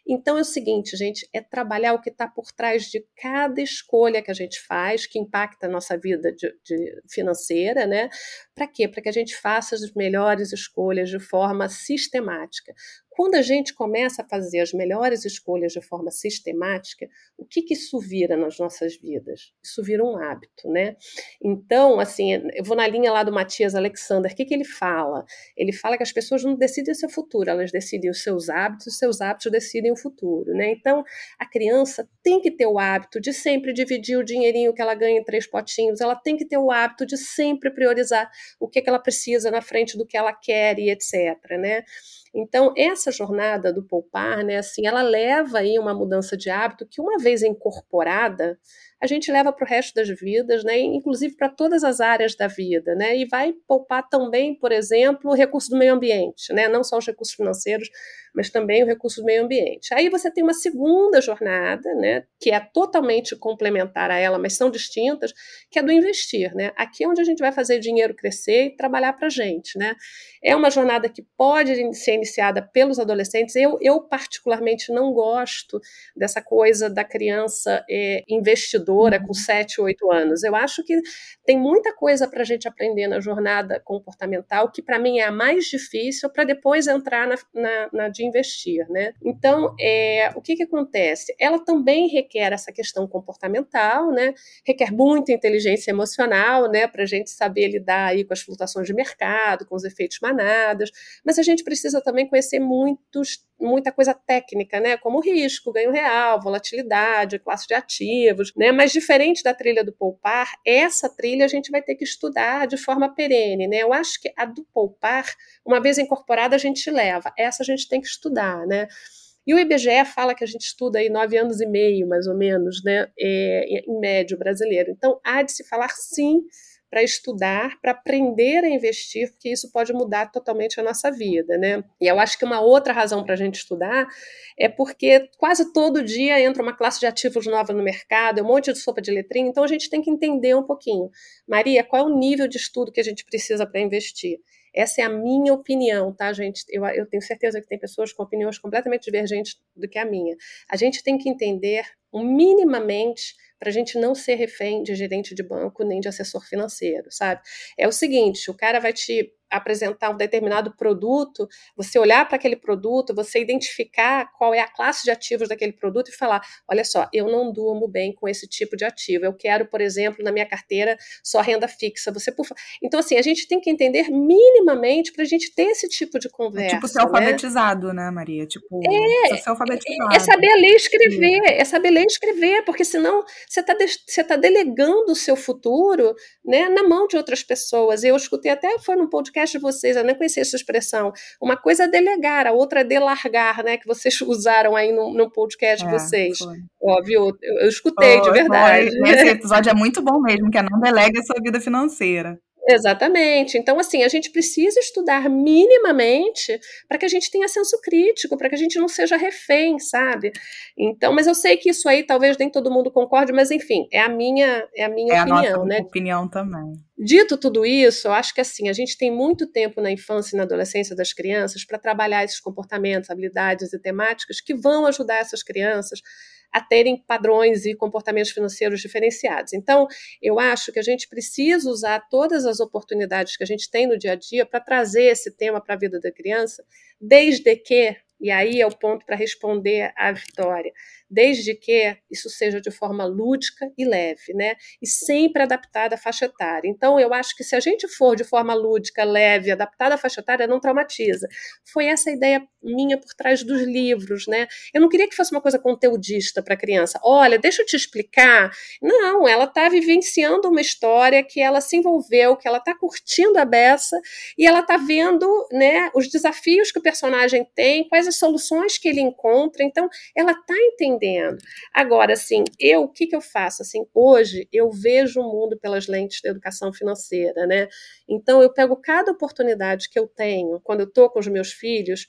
Então é o seguinte, gente, é trabalhar o que está por trás de cada escolha que a gente faz, que impacta a nossa vida de, de financeira, né? Para quê? Para que a gente faça as melhores escolhas de forma sistemática. Quando a gente começa a fazer as melhores escolhas de forma sistemática, o que, que isso vira nas nossas vidas? Isso vira um hábito, né? Então, assim, eu vou na linha lá do Matias Alexander, o que, que ele fala? Ele fala que as pessoas não decidem o seu futuro, elas decidem os seus hábitos, os seus hábitos decidem futuro, né? Então, a criança tem que ter o hábito de sempre dividir o dinheirinho que ela ganha em três potinhos, ela tem que ter o hábito de sempre priorizar o que, que ela precisa na frente do que ela quer e etc, né? Então, essa jornada do poupar, né, assim, ela leva aí uma mudança de hábito que, uma vez incorporada, a gente leva para o resto das vidas, né, inclusive para todas as áreas da vida, né, e vai poupar também, por exemplo, o recurso do meio ambiente, né, não só os recursos financeiros, mas também o recurso do meio ambiente. Aí você tem uma segunda jornada, né, que é totalmente complementar a ela, mas são distintas, que é do investir, né? Aqui é onde a gente vai fazer dinheiro crescer e trabalhar para a gente, né? É uma jornada que pode ser iniciada pelos adolescentes. Eu, eu particularmente não gosto dessa coisa da criança é, investidora com 7, uhum. 8 anos. Eu acho que tem muita coisa para a gente aprender na jornada comportamental, que para mim é a mais difícil, para depois entrar na, na, na de investir, né? Então, é, o que, que acontece? Ela também requer essa questão comportamental, né? Requer muita inteligência emocional, né? Para a gente saber lidar aí com as flutuações de mercado, com os efeitos manadas, mas a gente precisa também conhecer muitos muita coisa técnica, né? Como risco, ganho real, volatilidade, classe de ativos, né? Mas diferente da trilha do poupar, essa trilha a gente vai ter que estudar de forma perene, né? Eu acho que a do poupar, uma vez incorporada, a gente leva. Essa a gente tem que estudar, né? E o IBGE fala que a gente estuda aí nove anos e meio, mais ou menos, né? É, em médio brasileiro. Então, há de se falar sim para estudar, para aprender a investir, porque isso pode mudar totalmente a nossa vida, né? E eu acho que uma outra razão para a gente estudar é porque quase todo dia entra uma classe de ativos nova no mercado, é um monte de sopa de letrinha, então a gente tem que entender um pouquinho. Maria, qual é o nível de estudo que a gente precisa para investir? Essa é a minha opinião, tá, gente? Eu, eu tenho certeza que tem pessoas com opiniões completamente divergentes do que a minha. A gente tem que entender minimamente para a gente não ser refém de gerente de banco nem de assessor financeiro, sabe? É o seguinte, o cara vai te apresentar um determinado produto, você olhar para aquele produto, você identificar qual é a classe de ativos daquele produto e falar: olha só, eu não durmo bem com esse tipo de ativo. Eu quero, por exemplo, na minha carteira só renda fixa. Você por... Então, assim, a gente tem que entender minimamente para a gente ter esse tipo de conversa. É tipo ser alfabetizado, né, né Maria? Tipo, é, ser alfabetizado. É, é saber ler e escrever, é saber ler e escrever, porque senão você está você tá delegando o seu futuro né, na mão de outras pessoas. Eu escutei até, foi num podcast podcast de vocês, eu nem conhecia essa expressão. Uma coisa é delegar, a outra é delargar, né? Que vocês usaram aí no, no podcast de é, vocês. Foi. Óbvio, eu, eu escutei, foi, de verdade. Foi. Esse episódio é muito bom mesmo, que é não delega a sua vida financeira. Exatamente. Então, assim, a gente precisa estudar minimamente para que a gente tenha senso crítico, para que a gente não seja refém, sabe? Então, mas eu sei que isso aí talvez nem todo mundo concorde, mas enfim, é a minha, é a minha é opinião, a nossa né? opinião também. Dito tudo isso, eu acho que assim, a gente tem muito tempo na infância e na adolescência das crianças para trabalhar esses comportamentos, habilidades e temáticas que vão ajudar essas crianças a terem padrões e comportamentos financeiros diferenciados. Então, eu acho que a gente precisa usar todas as oportunidades que a gente tem no dia a dia para trazer esse tema para a vida da criança, desde que, e aí é o ponto para responder à Vitória, desde que isso seja de forma lúdica e leve, né? E sempre adaptada à faixa etária. Então, eu acho que se a gente for de forma lúdica, leve, adaptada à faixa etária, não traumatiza. Foi essa ideia minha por trás dos livros, né? Eu não queria que fosse uma coisa conteudista para a criança. Olha, deixa eu te explicar. Não, ela está vivenciando uma história que ela se envolveu, que ela está curtindo a beça e ela está vendo, né, os desafios que o personagem tem, quais as soluções que ele encontra. Então, ela está entendendo entendendo. Agora, assim, eu, o que, que eu faço? Assim, hoje eu vejo o mundo pelas lentes da educação financeira, né? Então, eu pego cada oportunidade que eu tenho quando eu estou com os meus filhos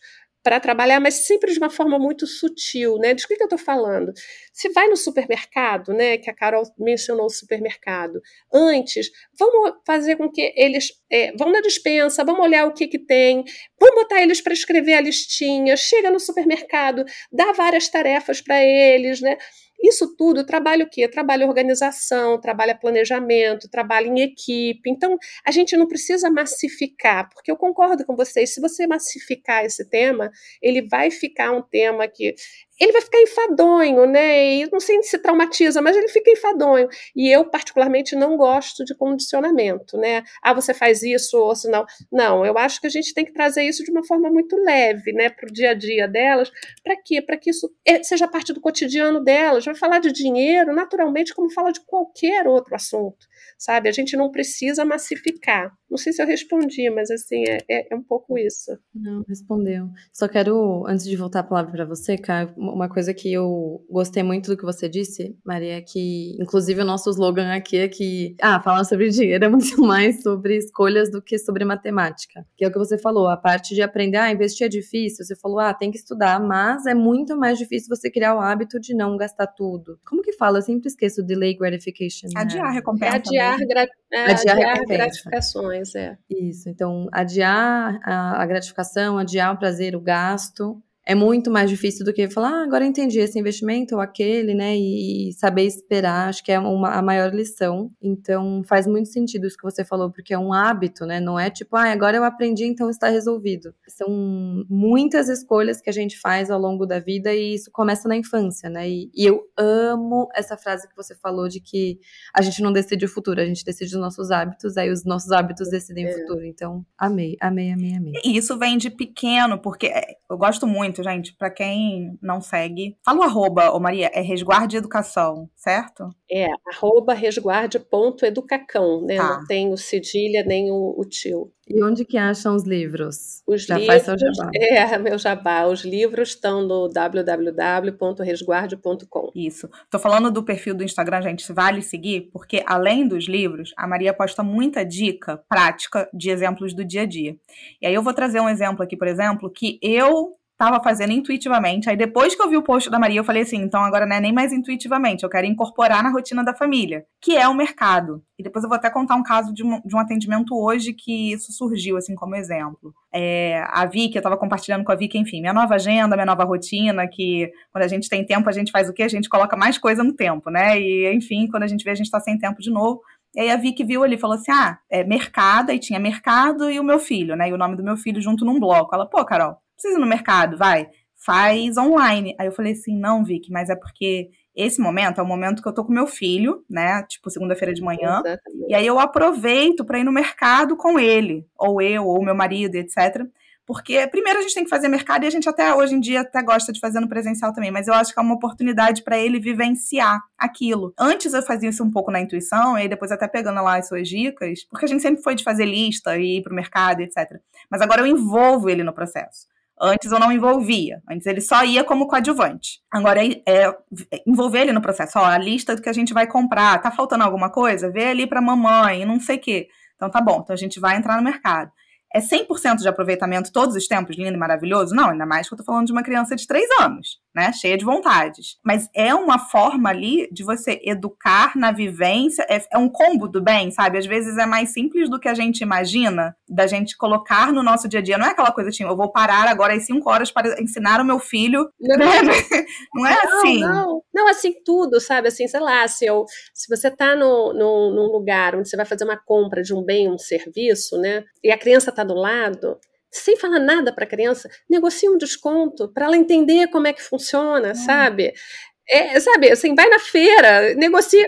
para trabalhar, mas sempre de uma forma muito sutil, né? De que, que eu estou falando? Se vai no supermercado, né? Que a Carol mencionou o supermercado. Antes, vamos fazer com que eles é, vão na dispensa, vamos olhar o que, que tem, vamos botar eles para escrever a listinha, chega no supermercado, dá várias tarefas para eles, né? Isso tudo trabalha o quê? Trabalha organização, trabalha planejamento, trabalha em equipe. Então, a gente não precisa massificar, porque eu concordo com vocês, se você massificar esse tema, ele vai ficar um tema que ele vai ficar enfadonho, né? E não sei se traumatiza, mas ele fica enfadonho. E eu, particularmente, não gosto de condicionamento, né? Ah, você faz isso ou se não. Não, eu acho que a gente tem que trazer isso de uma forma muito leve, né, para o dia a dia delas. Para quê? Para que isso é, seja parte do cotidiano delas. Vai falar de dinheiro, naturalmente, como fala de qualquer outro assunto, sabe? A gente não precisa massificar. Não sei se eu respondi, mas assim, é, é, é um pouco isso. Não, respondeu. Só quero, antes de voltar a palavra para você, Caio, uma coisa que eu gostei muito do que você disse, Maria, é que, inclusive, o nosso slogan aqui é que, ah, falar sobre dinheiro é muito mais sobre escolhas do que sobre matemática. Que é o que você falou, a parte de aprender, ah, investir é difícil, você falou, ah, tem que estudar, mas é muito mais difícil você criar o hábito de não gastar tudo. Como que fala? Eu sempre esqueço delay gratification. Né? Adiar recompensa. É adiar, gra é, adiar, adiar gratificações, é. Isso, então, adiar a, a gratificação, adiar o prazer, o gasto, é muito mais difícil do que falar, ah, agora entendi esse investimento ou aquele, né? E saber esperar, acho que é uma, a maior lição. Então, faz muito sentido isso que você falou, porque é um hábito, né? Não é tipo, ah, agora eu aprendi, então está resolvido. São muitas escolhas que a gente faz ao longo da vida e isso começa na infância, né? E, e eu amo essa frase que você falou de que a gente não decide o futuro, a gente decide os nossos hábitos, aí os nossos hábitos decidem é. o futuro. Então, amei, amei, amei, amei. E isso vem de pequeno, porque eu gosto muito muito, gente. Para quem não segue, fala o arroba, ô Maria, é resguarde educação, certo? É, arroba resguarde.educacão, né? Tá. Não tem o cedilha nem o, o tio. E onde que acham os livros? Os Já livros, faz seu jabá. É, meu jabá. Os livros estão no www.resguarde.com. Isso. Tô falando do perfil do Instagram, gente, vale seguir, porque além dos livros, a Maria posta muita dica prática de exemplos do dia a dia. E aí eu vou trazer um exemplo aqui, por exemplo, que eu tava fazendo intuitivamente. Aí depois que eu vi o post da Maria, eu falei assim, então agora não é nem mais intuitivamente, eu quero incorporar na rotina da família, que é o mercado. E depois eu vou até contar um caso de um, de um atendimento hoje que isso surgiu, assim, como exemplo. É, a Vicky, eu tava compartilhando com a Vicky, enfim, minha nova agenda, minha nova rotina, que quando a gente tem tempo, a gente faz o quê? A gente coloca mais coisa no tempo, né? E, enfim, quando a gente vê, a gente tá sem tempo de novo. E aí a Vicky viu ali e falou assim: ah, é mercado, aí tinha mercado e o meu filho, né? E o nome do meu filho junto num bloco. Ela, pô, Carol, precisa ir no mercado, vai, faz online. Aí eu falei assim, não, Vicky, mas é porque esse momento é o momento que eu tô com meu filho, né? Tipo, segunda-feira de manhã. Exatamente. E aí eu aproveito para ir no mercado com ele, ou eu, ou meu marido, etc. Porque primeiro a gente tem que fazer mercado e a gente até hoje em dia até gosta de fazer no presencial também, mas eu acho que é uma oportunidade para ele vivenciar aquilo. Antes eu fazia isso um pouco na intuição, e aí depois até pegando lá as suas dicas, porque a gente sempre foi de fazer lista e ir pro mercado, etc. Mas agora eu envolvo ele no processo. Antes eu não envolvia. Antes ele só ia como coadjuvante. Agora é, é envolver ele no processo. Ó, a lista do que a gente vai comprar. Tá faltando alguma coisa? Vê ali pra mamãe, não sei o quê. Então tá bom, então a gente vai entrar no mercado. É 100% de aproveitamento todos os tempos, lindo e maravilhoso? Não, ainda mais que eu tô falando de uma criança de 3 anos, né? Cheia de vontades. Mas é uma forma ali de você educar na vivência, é, é um combo do bem, sabe? Às vezes é mais simples do que a gente imagina, da gente colocar no nosso dia a dia. Não é aquela coisa assim, eu vou parar agora às 5 horas para ensinar o meu filho. Não, não é não, assim. Não, não, assim, tudo, sabe? Assim, sei lá, se, eu, se você tá no, no, num lugar onde você vai fazer uma compra de um bem, um serviço, né? E a criança está do lado, sem falar nada para a criança, negocia um desconto para ela entender como é que funciona, sabe? É, sabe, assim, vai na feira, negocia.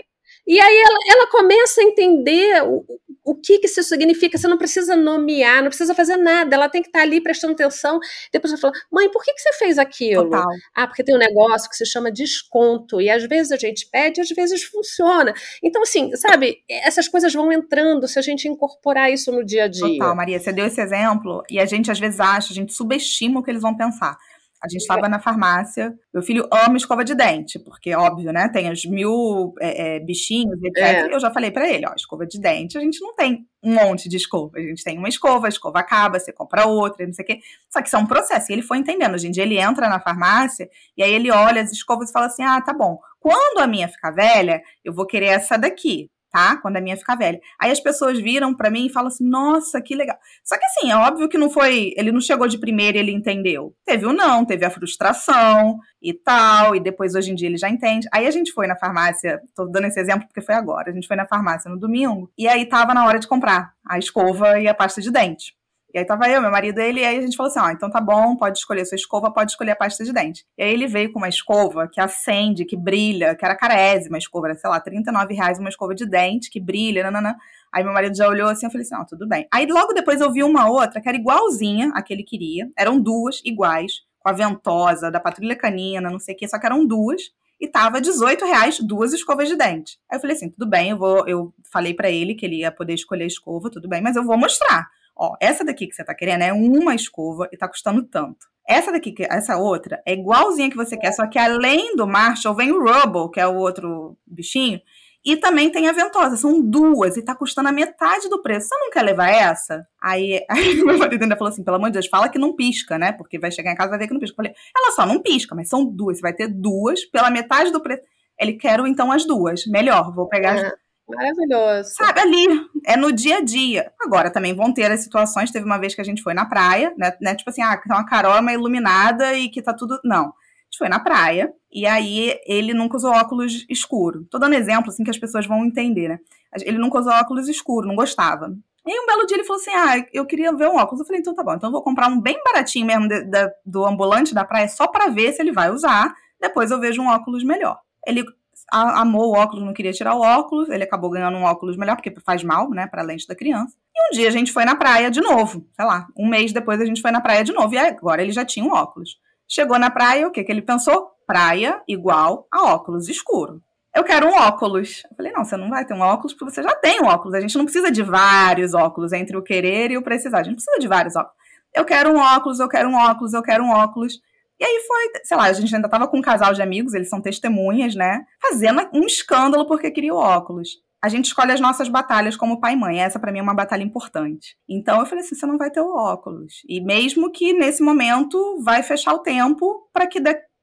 E aí ela, ela começa a entender o, o que, que isso significa. Você não precisa nomear, não precisa fazer nada. Ela tem que estar ali prestando atenção. Depois ela fala: mãe, por que, que você fez aquilo? Total. Ah, porque tem um negócio que se chama desconto. E às vezes a gente pede, às vezes funciona. Então, assim, sabe, essas coisas vão entrando se a gente incorporar isso no dia a dia. Total, Maria, você deu esse exemplo e a gente às vezes acha, a gente subestima o que eles vão pensar. A gente estava na farmácia. Meu filho ama escova de dente, porque, óbvio, né? Tem os mil é, é, bichinhos, etc. É. Eu já falei para ele: ó, escova de dente, a gente não tem um monte de escova. A gente tem uma escova, a escova acaba, você compra outra, não sei o quê. Só que isso é um processo. E ele foi entendendo. Hoje em dia ele entra na farmácia e aí ele olha as escovas e fala assim: ah, tá bom. Quando a minha ficar velha, eu vou querer essa daqui tá? Quando a minha ficar velha. Aí as pessoas viram para mim e falam assim: "Nossa, que legal". Só que assim, é óbvio que não foi, ele não chegou de primeira e ele entendeu. Teve o não, teve a frustração e tal, e depois hoje em dia ele já entende. Aí a gente foi na farmácia, tô dando esse exemplo porque foi agora. A gente foi na farmácia no domingo e aí tava na hora de comprar a escova e a pasta de dente. E aí tava eu, meu marido, ele, e aí a gente falou assim: ó, então tá bom, pode escolher sua escova, pode escolher a pasta de dente. E aí ele veio com uma escova que acende, que brilha, que era carésima escova, era, sei lá, 39 reais uma escova de dente que brilha, nanana. Aí meu marido já olhou assim, eu falei assim, ó, tudo bem. Aí logo depois eu vi uma outra que era igualzinha a que ele queria, eram duas iguais, com a ventosa, da patrulha canina, não sei o que, só que eram duas e tava 18 reais duas escovas de dente. Aí eu falei assim, tudo bem, eu vou, eu falei para ele que ele ia poder escolher a escova, tudo bem, mas eu vou mostrar. Ó, essa daqui que você tá querendo é uma escova e tá custando tanto. Essa daqui, essa outra, é igualzinha que você quer, só que além do Marshall vem o Rubble, que é o outro bichinho, e também tem a ventosa. São duas e tá custando a metade do preço. Você não quer levar essa? Aí, aí meu marido ainda falou assim: pelo amor de Deus, fala que não pisca, né? Porque vai chegar em casa e vai ver que não pisca. Eu falei: ela só não pisca, mas são duas. Você vai ter duas pela metade do preço. Ele quer então as duas. Melhor, vou pegar as Maravilhoso. Sabe, ali, é no dia a dia. Agora, também vão ter as situações, teve uma vez que a gente foi na praia, né, né tipo assim, ah, tá uma Carol é uma iluminada e que tá tudo... Não, a gente foi na praia, e aí ele nunca usou óculos escuro. Tô dando exemplo, assim, que as pessoas vão entender, né? Ele nunca usou óculos escuro, não gostava. E aí, um belo dia ele falou assim: Ah, eu queria ver um óculos. Eu falei: Então tá bom, então eu vou comprar um bem baratinho mesmo de, de, do ambulante da praia só para ver se ele vai usar. Depois eu vejo um óculos melhor. Ele amou o óculos, não queria tirar o óculos, ele acabou ganhando um óculos melhor, porque faz mal, né, pra lente da criança. E um dia a gente foi na praia de novo, sei lá, um mês depois a gente foi na praia de novo, e agora ele já tinha um óculos. Chegou na praia, o que que ele pensou? Praia igual a óculos escuro. Eu quero um óculos. Eu falei, não, você não vai ter um óculos porque você já tem um óculos. A gente não precisa de vários óculos entre o querer e o precisar. A gente precisa de vários óculos. Eu quero um óculos, eu quero um óculos, eu quero um óculos. E aí foi, sei lá, a gente ainda tava com um casal de amigos, eles são testemunhas, né? Fazendo um escândalo porque queria o óculos. A gente escolhe as nossas batalhas como pai e mãe. Essa para mim é uma batalha importante. Então eu falei assim, você não vai ter o óculos. E mesmo que nesse momento vai fechar o tempo para que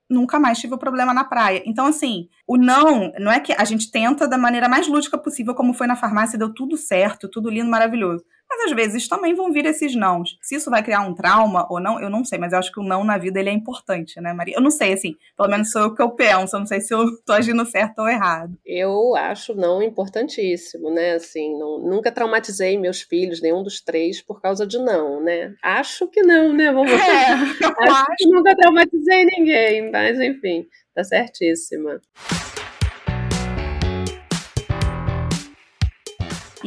nunca mais tive o problema na praia. Então assim, o não, não é que a gente tenta da maneira mais lúdica possível, como foi na farmácia, deu tudo certo, tudo lindo, maravilhoso. Mas às vezes também vão vir esses nãos. Se isso vai criar um trauma ou não, eu não sei, mas eu acho que o não na vida ele é importante, né, Maria? Eu não sei, assim, pelo menos sou eu que eu penso, eu não sei se eu tô agindo certo ou errado. Eu acho não importantíssimo, né? Assim, não, nunca traumatizei meus filhos, nenhum dos três, por causa de não, né? Acho que não, né? Vamos é, acho, acho que nunca traumatizei ninguém, mas enfim, tá certíssima.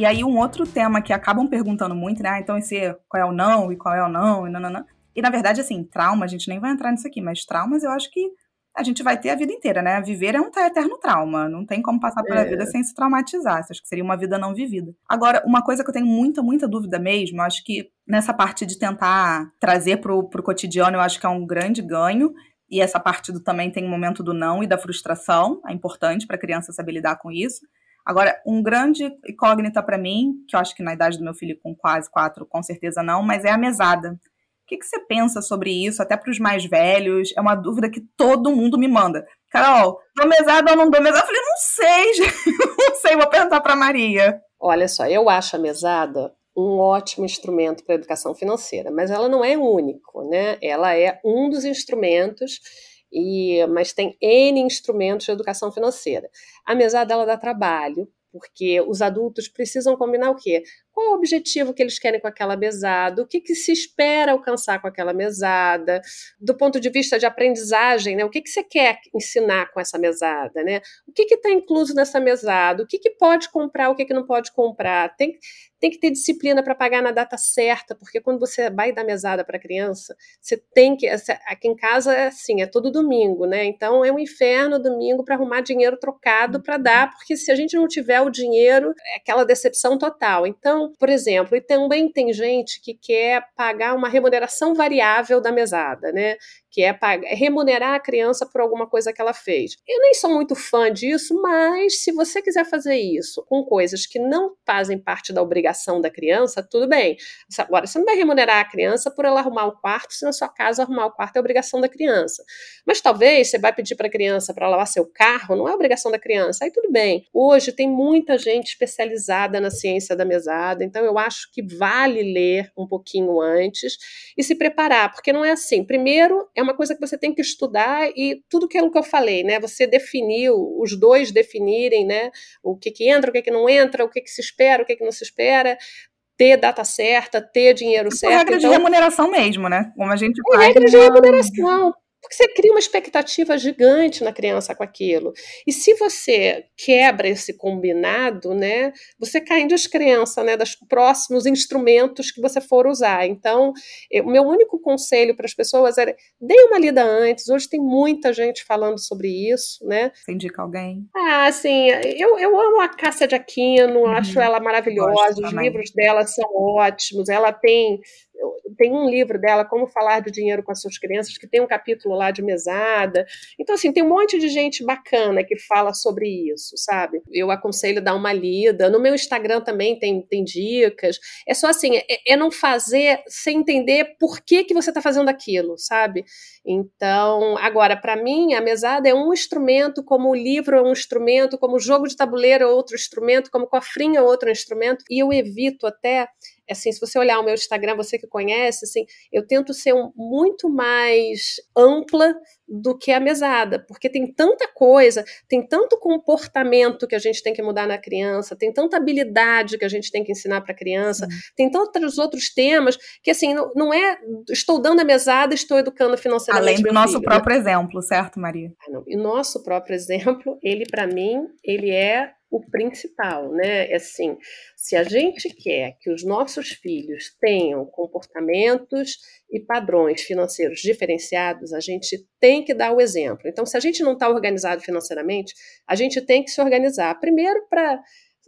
E aí, um outro tema que acabam perguntando muito, né? Ah, então, esse qual é o não e qual é o não, e nananã. E na verdade, assim, trauma, a gente nem vai entrar nisso aqui, mas traumas eu acho que a gente vai ter a vida inteira, né? Viver é um eterno trauma. Não tem como passar pela é. vida sem se traumatizar. Acho que seria uma vida não vivida. Agora, uma coisa que eu tenho muita, muita dúvida mesmo, acho que nessa parte de tentar trazer pro, pro cotidiano, eu acho que é um grande ganho. E essa parte do também tem o um momento do não e da frustração. É importante para a criança saber lidar com isso. Agora, um grande incógnita para mim, que eu acho que na idade do meu filho com quase quatro, com certeza não, mas é a mesada. O que, que você pensa sobre isso, até para os mais velhos? É uma dúvida que todo mundo me manda. Carol, dou mesada ou não dou mesada? Eu falei, não sei, gente. não sei, vou perguntar para Maria. Olha só, eu acho a mesada um ótimo instrumento para a educação financeira, mas ela não é único, né? Ela é um dos instrumentos e, mas tem N instrumentos de educação financeira. A mesada ela dá trabalho, porque os adultos precisam combinar o quê? Qual o objetivo que eles querem com aquela mesada? O que, que se espera alcançar com aquela mesada? Do ponto de vista de aprendizagem, né? o que, que você quer ensinar com essa mesada? Né? O que está incluso nessa mesada? O que, que pode comprar, o que, que não pode comprar? Tem, tem que ter disciplina para pagar na data certa, porque quando você vai dar mesada para a criança, você tem que. Aqui em casa é assim, é todo domingo, né? Então é um inferno domingo para arrumar dinheiro trocado para dar, porque se a gente não tiver o dinheiro, é aquela decepção total. Então, então, por exemplo, e também tem gente que quer pagar uma remuneração variável da mesada, né? Que é, é remunerar a criança por alguma coisa que ela fez. Eu nem sou muito fã disso, mas se você quiser fazer isso com coisas que não fazem parte da obrigação da criança, tudo bem. Agora, você não vai remunerar a criança por ela arrumar o quarto, se na sua casa arrumar o quarto é obrigação da criança. Mas talvez você vai pedir para a criança para lavar seu carro, não é obrigação da criança, aí tudo bem. Hoje tem muita gente especializada na ciência da mesada, então eu acho que vale ler um pouquinho antes e se preparar, porque não é assim. Primeiro, é uma coisa que você tem que estudar e tudo aquilo que eu falei, né? Você definiu, os dois definirem, né? O que, que entra, o que, que não entra, o que, que se espera, o que, que não se espera, ter data certa, ter dinheiro e certo. regra então, de remuneração mesmo, né? Como a gente é faz. regra de remuneração. Porque você cria uma expectativa gigante na criança com aquilo. E se você quebra esse combinado, né, você cai em descrença né, dos próximos instrumentos que você for usar. Então, o meu único conselho para as pessoas era dê uma lida antes. Hoje tem muita gente falando sobre isso. Né? Você indica alguém? Ah, sim. Eu, eu amo a Cássia de Aquino, uhum. acho ela maravilhosa. Os livros dela são ótimos. Ela tem tem um livro dela, Como Falar de Dinheiro com as Suas Crianças, que tem um capítulo lá de mesada. Então, assim, tem um monte de gente bacana que fala sobre isso, sabe? Eu aconselho dar uma lida. No meu Instagram também tem, tem dicas. É só assim, é, é não fazer sem entender por que, que você está fazendo aquilo, sabe? Então, agora, para mim, a mesada é um instrumento, como o livro é um instrumento, como o jogo de tabuleiro é outro instrumento, como o cofrinho é outro instrumento, e eu evito até assim, se você olhar o meu Instagram, você que conhece, assim, eu tento ser um, muito mais ampla do que a mesada, porque tem tanta coisa, tem tanto comportamento que a gente tem que mudar na criança, tem tanta habilidade que a gente tem que ensinar para a criança, Sim. tem tantos outros temas que assim não, não, é estou dando a mesada, estou educando financeiramente. Além do nosso filho, próprio né? exemplo, certo, Maria? Ah, não. E o nosso próprio exemplo, ele para mim, ele é o principal, né? É assim, se a gente quer que os nossos filhos tenham comportamentos e padrões financeiros diferenciados, a gente tem que dar o exemplo. Então, se a gente não está organizado financeiramente, a gente tem que se organizar. Primeiro, para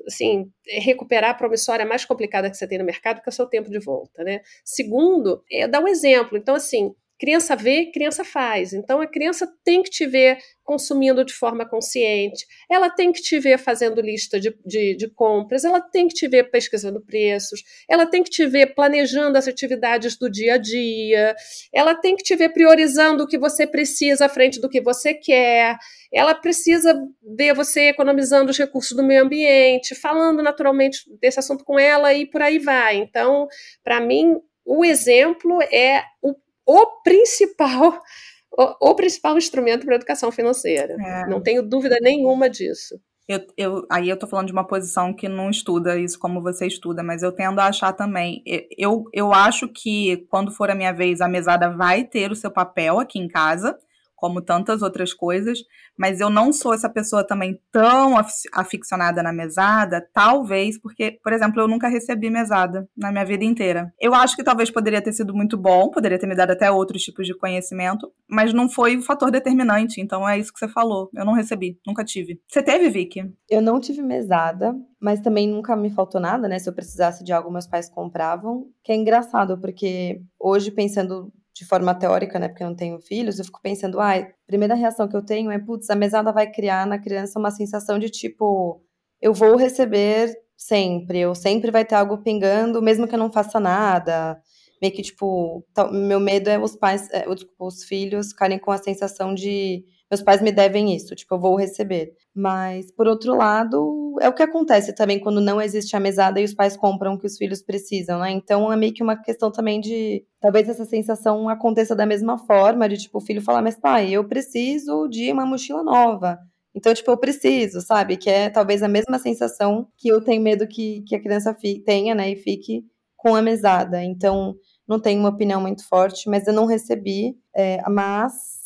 assim, recuperar a promissória mais complicada que você tem no mercado, que é o seu tempo de volta, né? Segundo, é dar um exemplo. Então, assim, Criança vê, criança faz. Então a criança tem que te ver consumindo de forma consciente, ela tem que te ver fazendo lista de, de, de, compras, ela tem que te ver pesquisando preços, ela tem que te ver planejando as atividades do dia a dia, ela tem que te ver priorizando o que você precisa à frente do que você quer, ela precisa ver você economizando os recursos do meio ambiente, falando naturalmente desse assunto com ela e por aí vai. Então, para mim, o exemplo é o o principal o, o principal instrumento para a educação financeira. É. Não tenho dúvida nenhuma disso. Eu, eu, aí eu tô falando de uma posição que não estuda isso como você estuda, mas eu tendo a achar também. Eu, eu acho que quando for a minha vez, a mesada vai ter o seu papel aqui em casa como tantas outras coisas, mas eu não sou essa pessoa também tão aficionada na mesada, talvez porque, por exemplo, eu nunca recebi mesada na minha vida inteira. Eu acho que talvez poderia ter sido muito bom, poderia ter me dado até outros tipos de conhecimento, mas não foi o fator determinante, então é isso que você falou. Eu não recebi, nunca tive. Você teve, Vicky? Eu não tive mesada, mas também nunca me faltou nada, né? Se eu precisasse de algo, meus pais compravam, que é engraçado, porque hoje pensando de forma teórica, né, porque eu não tenho filhos, eu fico pensando, ah, a primeira reação que eu tenho é, putz, a mesada vai criar na criança uma sensação de tipo, eu vou receber sempre, eu sempre vai ter algo pingando, mesmo que eu não faça nada. Meio que, tipo, meu medo é os pais, é, os filhos ficarem com a sensação de meus pais me devem isso, tipo, eu vou receber. Mas, por outro lado, é o que acontece também quando não existe a mesada e os pais compram o que os filhos precisam, né? Então é meio que uma questão também de. Talvez essa sensação aconteça da mesma forma, de tipo, o filho falar, mas pai, eu preciso de uma mochila nova. Então, tipo, eu preciso, sabe? Que é talvez a mesma sensação que eu tenho medo que, que a criança tenha, né? E fique com a mesada. Então, não tenho uma opinião muito forte, mas eu não recebi. É, mas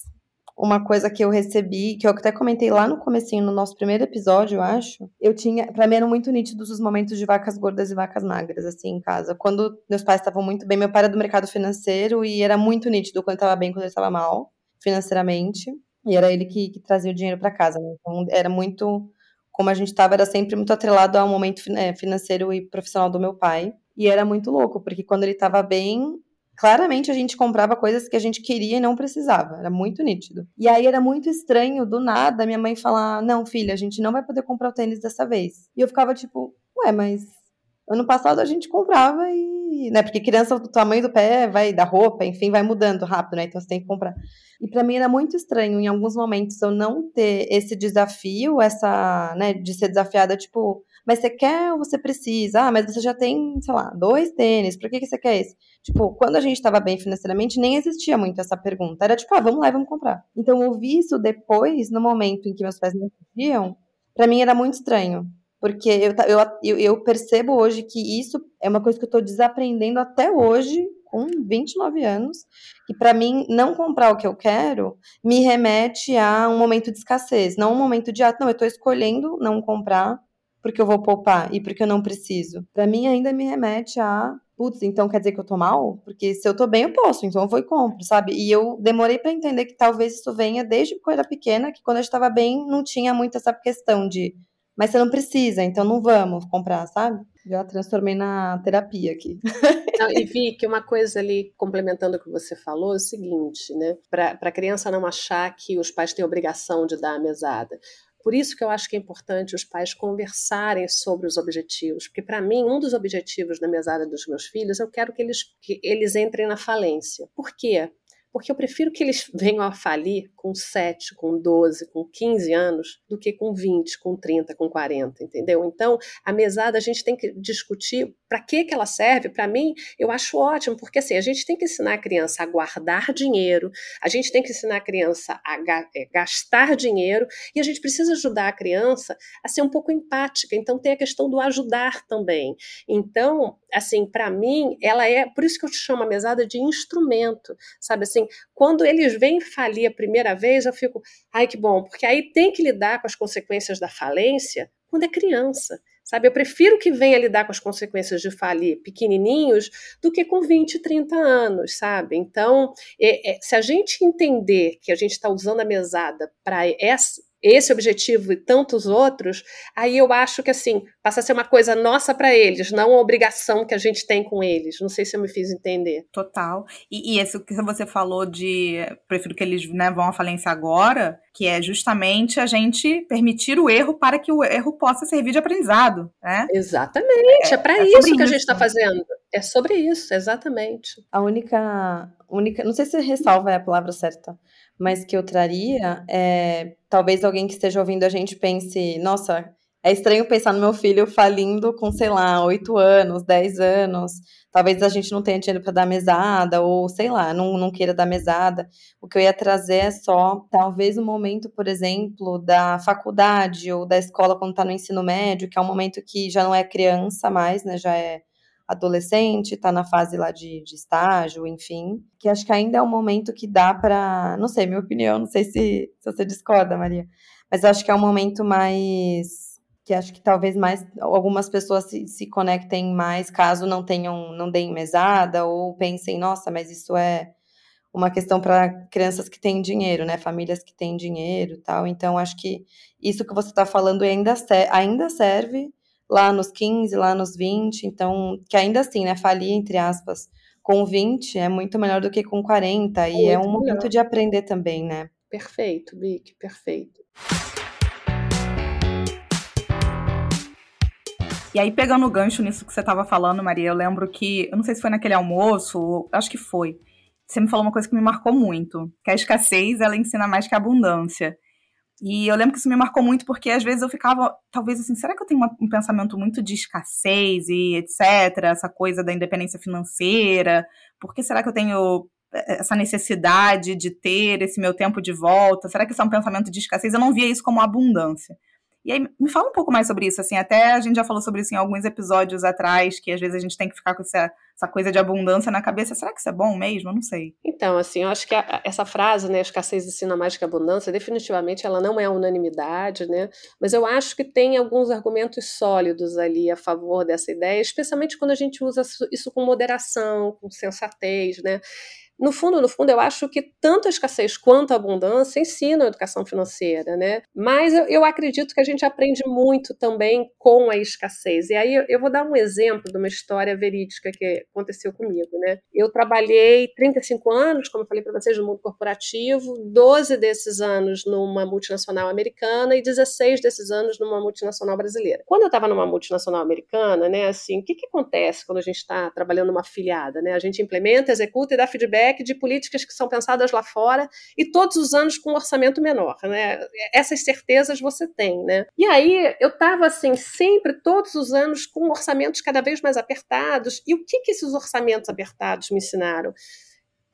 uma coisa que eu recebi, que eu até comentei lá no comecinho, no nosso primeiro episódio, eu acho, eu tinha, para mim eram muito nítidos os momentos de vacas gordas e vacas magras, assim, em casa. Quando meus pais estavam muito bem, meu pai era do mercado financeiro e era muito nítido quando estava bem, quando ele estava mal, financeiramente. E era ele que, que trazia o dinheiro para casa, né? Então era muito, como a gente estava, era sempre muito atrelado ao momento é, financeiro e profissional do meu pai. E era muito louco, porque quando ele estava bem, claramente a gente comprava coisas que a gente queria e não precisava. Era muito nítido. E aí era muito estranho, do nada, minha mãe falar: Não, filha, a gente não vai poder comprar o tênis dessa vez. E eu ficava tipo: Ué, mas ano passado a gente comprava e. Né, porque criança, o tamanho do pé vai da roupa, enfim, vai mudando rápido, né? Então você tem que comprar. E para mim era muito estranho, em alguns momentos, eu não ter esse desafio, essa, né, de ser desafiada, tipo, mas você quer ou você precisa? Ah, mas você já tem, sei lá, dois tênis, por que, que você quer esse? Tipo, quando a gente estava bem financeiramente, nem existia muito essa pergunta. Era tipo, ah, vamos lá e vamos comprar. Então, ouvir isso depois, no momento em que meus pais não pediam, para mim era muito estranho. Porque eu, eu, eu percebo hoje que isso é uma coisa que eu estou desaprendendo até hoje, com 29 anos, que para mim não comprar o que eu quero me remete a um momento de escassez, não um momento de, ah, não, eu estou escolhendo não comprar porque eu vou poupar e porque eu não preciso. Para mim ainda me remete a putz, então quer dizer que eu tô mal? Porque se eu tô bem, eu posso, então eu vou e compro, sabe? E eu demorei para entender que talvez isso venha desde quando eu era pequena, que quando eu estava bem, não tinha muito essa questão de, mas você não precisa, então não vamos comprar, sabe? Já transformei na terapia aqui. Não, e vi que uma coisa ali, complementando o que você falou, é o seguinte, né? Para a criança não achar que os pais têm obrigação de dar a mesada. Por isso que eu acho que é importante os pais conversarem sobre os objetivos, porque para mim um dos objetivos da mesada dos meus filhos, eu quero que eles, que eles entrem na falência. Por quê? Porque eu prefiro que eles venham a falir com 7, com 12, com 15 anos, do que com 20, com 30, com 40, entendeu? Então, a mesada a gente tem que discutir para que, que ela serve. Para mim, eu acho ótimo, porque assim, a gente tem que ensinar a criança a guardar dinheiro, a gente tem que ensinar a criança a é, gastar dinheiro, e a gente precisa ajudar a criança a ser um pouco empática. Então, tem a questão do ajudar também. Então, assim, para mim, ela é, por isso que eu te chamo a mesada de instrumento, sabe assim, quando eles vêm falir a primeira vez, eu fico, ai que bom, porque aí tem que lidar com as consequências da falência quando é criança. Sabe, eu prefiro que venha lidar com as consequências de falir pequenininhos do que com 20, 30 anos, sabe? Então, é, é, se a gente entender que a gente está usando a mesada para esse objetivo e tantos outros, aí eu acho que assim passa a ser uma coisa nossa para eles, não uma obrigação que a gente tem com eles. Não sei se eu me fiz entender. Total. E, e isso que você falou de prefiro que eles né, vão à falência agora, que é justamente a gente permitir o erro para que o erro possa servir de aprendizado. Né? Exatamente. É, é para é isso que a gente está fazendo. É sobre isso, exatamente. A única, única, não sei se ressalva é a palavra certa mas que eu traria é talvez alguém que esteja ouvindo a gente pense, nossa, é estranho pensar no meu filho falindo com, sei lá, 8 anos, 10 anos. Talvez a gente não tenha dinheiro para dar mesada, ou sei lá, não, não queira dar mesada. O que eu ia trazer é só, talvez o momento, por exemplo, da faculdade ou da escola quando está no ensino médio, que é um momento que já não é criança mais, né? Já é adolescente, está na fase lá de, de, estágio, enfim, que acho que ainda é um momento que dá para, não sei, minha opinião, não sei se, se você discorda, Maria, mas acho que é um momento mais que acho que talvez mais algumas pessoas se, se conectem mais caso não tenham, não deem mesada ou pensem, nossa, mas isso é uma questão para crianças que têm dinheiro, né? Famílias que têm dinheiro tal. Então, acho que isso que você está falando ainda, ainda serve lá nos 15, lá nos 20, então, que ainda assim, né, falir, entre aspas, com 20 é muito melhor do que com 40, e é um melhor. momento de aprender também, né? Perfeito, Vic, perfeito. E aí, pegando o gancho nisso que você estava falando, Maria, eu lembro que, eu não sei se foi naquele almoço, acho que foi. Você me falou uma coisa que me marcou muito, que a escassez, ela ensina mais que a abundância. E eu lembro que isso me marcou muito porque às vezes eu ficava, talvez assim, será que eu tenho uma, um pensamento muito de escassez e etc, essa coisa da independência financeira? Por que será que eu tenho eh, essa necessidade de ter esse meu tempo de volta? Será que isso é um pensamento de escassez? Eu não via isso como abundância. E aí, me fala um pouco mais sobre isso, assim, até a gente já falou sobre isso em alguns episódios atrás, que às vezes a gente tem que ficar com essa, essa coisa de abundância na cabeça. Será que isso é bom mesmo? Eu não sei. Então, assim, eu acho que a, essa frase, né, escassez ensina mais que abundância, definitivamente ela não é unanimidade, né, mas eu acho que tem alguns argumentos sólidos ali a favor dessa ideia, especialmente quando a gente usa isso com moderação, com sensatez, né, no fundo, no fundo, eu acho que tanto a escassez quanto a abundância ensinam a educação financeira, né? Mas eu, eu acredito que a gente aprende muito também com a escassez. E aí eu, vou dar um exemplo de uma história verídica que aconteceu comigo, né? Eu trabalhei 35 anos, como eu falei para vocês, no mundo corporativo, 12 desses anos numa multinacional americana e 16 desses anos numa multinacional brasileira. Quando eu estava numa multinacional americana, né, assim, o que, que acontece quando a gente está trabalhando numa afiliada, né? A gente implementa, executa e dá feedback leque de políticas que são pensadas lá fora e todos os anos com um orçamento menor, né? Essas certezas você tem, né? E aí eu estava assim sempre todos os anos com orçamentos cada vez mais apertados. E o que que esses orçamentos apertados me ensinaram?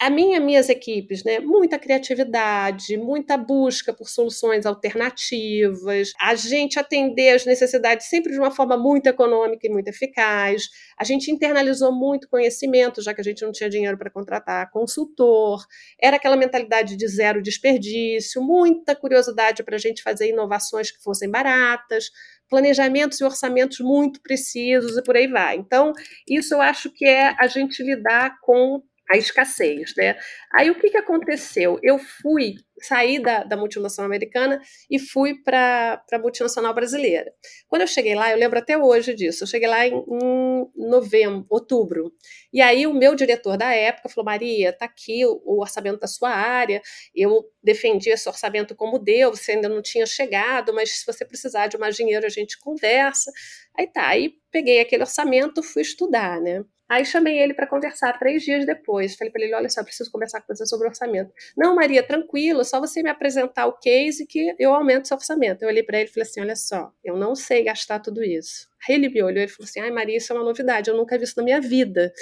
A minha minhas equipes, né, muita criatividade, muita busca por soluções alternativas, a gente atender as necessidades sempre de uma forma muito econômica e muito eficaz. A gente internalizou muito conhecimento, já que a gente não tinha dinheiro para contratar consultor. Era aquela mentalidade de zero desperdício, muita curiosidade para a gente fazer inovações que fossem baratas, planejamentos e orçamentos muito precisos e por aí vai. Então, isso eu acho que é a gente lidar com a escassez, né? Aí o que, que aconteceu? Eu fui saí da, da multinacional americana e fui para a multinacional brasileira. Quando eu cheguei lá, eu lembro até hoje disso, eu cheguei lá em, em novembro, outubro, e aí o meu diretor da época falou, Maria, tá aqui o, o orçamento da sua área, eu defendi esse orçamento como deu, você ainda não tinha chegado, mas se você precisar de mais dinheiro, a gente conversa. Aí tá, aí peguei aquele orçamento, fui estudar, né? Aí chamei ele para conversar três dias depois. Falei para ele: olha só, preciso conversar com você sobre orçamento. Não, Maria, tranquilo, só você me apresentar o case que eu aumento seu orçamento. Eu olhei para ele e falei assim: olha só, eu não sei gastar tudo isso. Aí ele me olhou e falou assim: ai, Maria, isso é uma novidade, eu nunca vi isso na minha vida.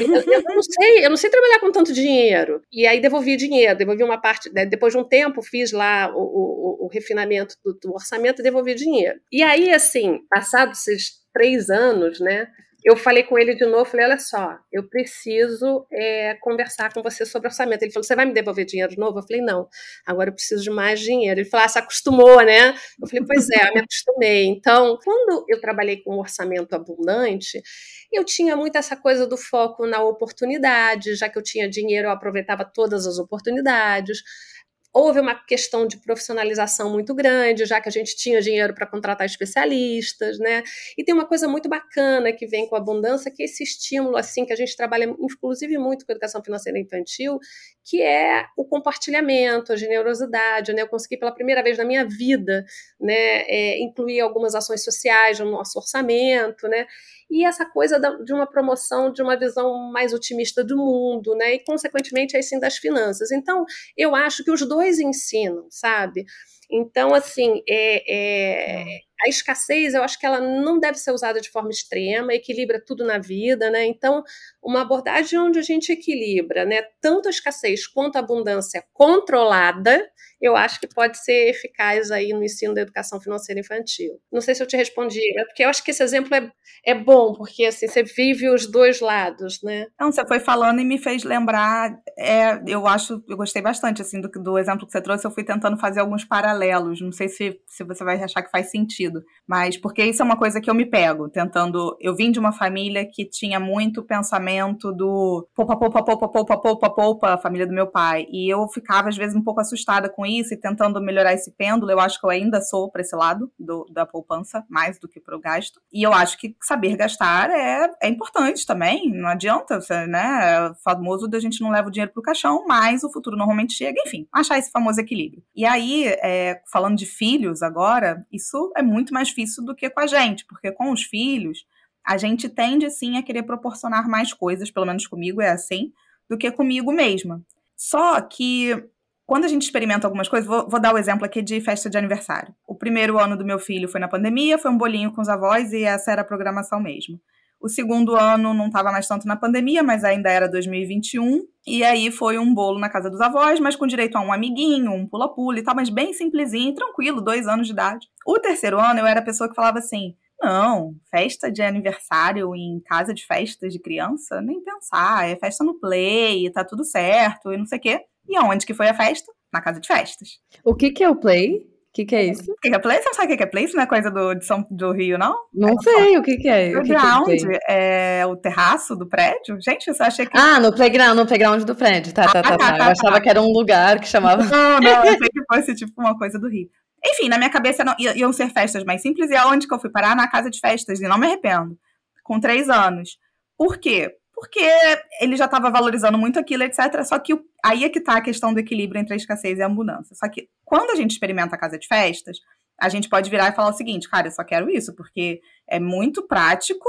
Eu, falei, eu, não sei, eu não sei trabalhar com tanto dinheiro. E aí devolvi dinheiro, devolvi uma parte, né, depois de um tempo, fiz lá o, o, o refinamento do, do orçamento e devolvi dinheiro. E aí, assim, passados esses três anos, né? eu falei com ele de novo, falei, olha só, eu preciso é, conversar com você sobre orçamento. Ele falou, você vai me devolver dinheiro de novo? Eu falei, não, agora eu preciso de mais dinheiro. Ele falou, ah, se acostumou, né? Eu falei, pois é, eu me acostumei. Então, quando eu trabalhei com um orçamento abundante, eu tinha muito essa coisa do foco na oportunidade, já que eu tinha dinheiro, eu aproveitava todas as oportunidades. Houve uma questão de profissionalização muito grande, já que a gente tinha dinheiro para contratar especialistas, né? E tem uma coisa muito bacana que vem com a abundância, que é esse estímulo, assim, que a gente trabalha, inclusive, muito com educação financeira infantil, que é o compartilhamento, a generosidade, né? Eu consegui pela primeira vez na minha vida, né, é, incluir algumas ações sociais no nosso orçamento, né? E essa coisa de uma promoção de uma visão mais otimista do mundo, né? E, consequentemente, aí sim das finanças. Então, eu acho que os dois ensinam, sabe? Então, assim, é, é. A escassez, eu acho que ela não deve ser usada de forma extrema, equilibra tudo na vida, né? Então, uma abordagem onde a gente equilibra, né, tanto a escassez quanto a abundância controlada, eu acho que pode ser eficaz aí no ensino da educação financeira infantil. Não sei se eu te respondi, né? porque eu acho que esse exemplo é, é bom, porque assim, você vive os dois lados, né? Não, você foi falando e me fez lembrar, é, eu acho, eu gostei bastante assim do, do exemplo que você trouxe, eu fui tentando fazer alguns paralelos, não sei se, se você vai achar que faz sentido, mas porque isso é uma coisa que eu me pego, tentando, eu vim de uma família que tinha muito pensamento do poupa, poupa, poupa, poupa, poupa, poupa, a família do meu pai, e eu ficava às vezes um pouco assustada com isso e tentando melhorar esse pêndulo, eu acho que eu ainda sou para esse lado do, da poupança, mais do que para o gasto. E eu acho que saber gastar é, é importante também. Não adianta, né? É famoso da gente não leva o dinheiro para o caixão, mas o futuro normalmente chega. Enfim, achar esse famoso equilíbrio. E aí, é, falando de filhos agora, isso é muito mais difícil do que com a gente, porque com os filhos, a gente tende sim a querer proporcionar mais coisas, pelo menos comigo é assim, do que comigo mesma. Só que quando a gente experimenta algumas coisas, vou, vou, dar o exemplo aqui de festa de aniversário. O primeiro ano do meu filho foi na pandemia, foi um bolinho com os avós e essa era a programação mesmo. O segundo ano não estava mais tanto na pandemia, mas ainda era 2021. E aí foi um bolo na casa dos avós, mas com direito a um amiguinho, um pula-pula e tal, mas bem simplesinho, tranquilo, dois anos de idade. O terceiro ano eu era a pessoa que falava assim: não, festa de aniversário em casa de festas de criança, nem pensar, é festa no play, tá tudo certo e não sei o quê. E aonde que foi a festa? Na casa de festas. O que que é o play? O que, que é isso? O que, que é play? Você não sabe o que é play? Isso não é coisa do, de São, do Rio, não? Não é sei o que, que é. O playground é, é, o terraço do prédio? Gente, você acha que. Ah, no playground, no playground do prédio. Tá, tá, ah, tá, tá, tá. Eu achava tá. que era um lugar que chamava. Não, não, eu achei que fosse tipo uma coisa do Rio. Enfim, na minha cabeça não, iam ser festas mais simples. E aonde que eu fui parar? Na casa de festas. E não me arrependo. Com três anos. Por quê? Porque ele já estava valorizando muito aquilo, etc. Só que aí é que está a questão do equilíbrio entre a escassez e a abundância. Só que quando a gente experimenta a casa de festas, a gente pode virar e falar o seguinte, cara, eu só quero isso, porque é muito prático,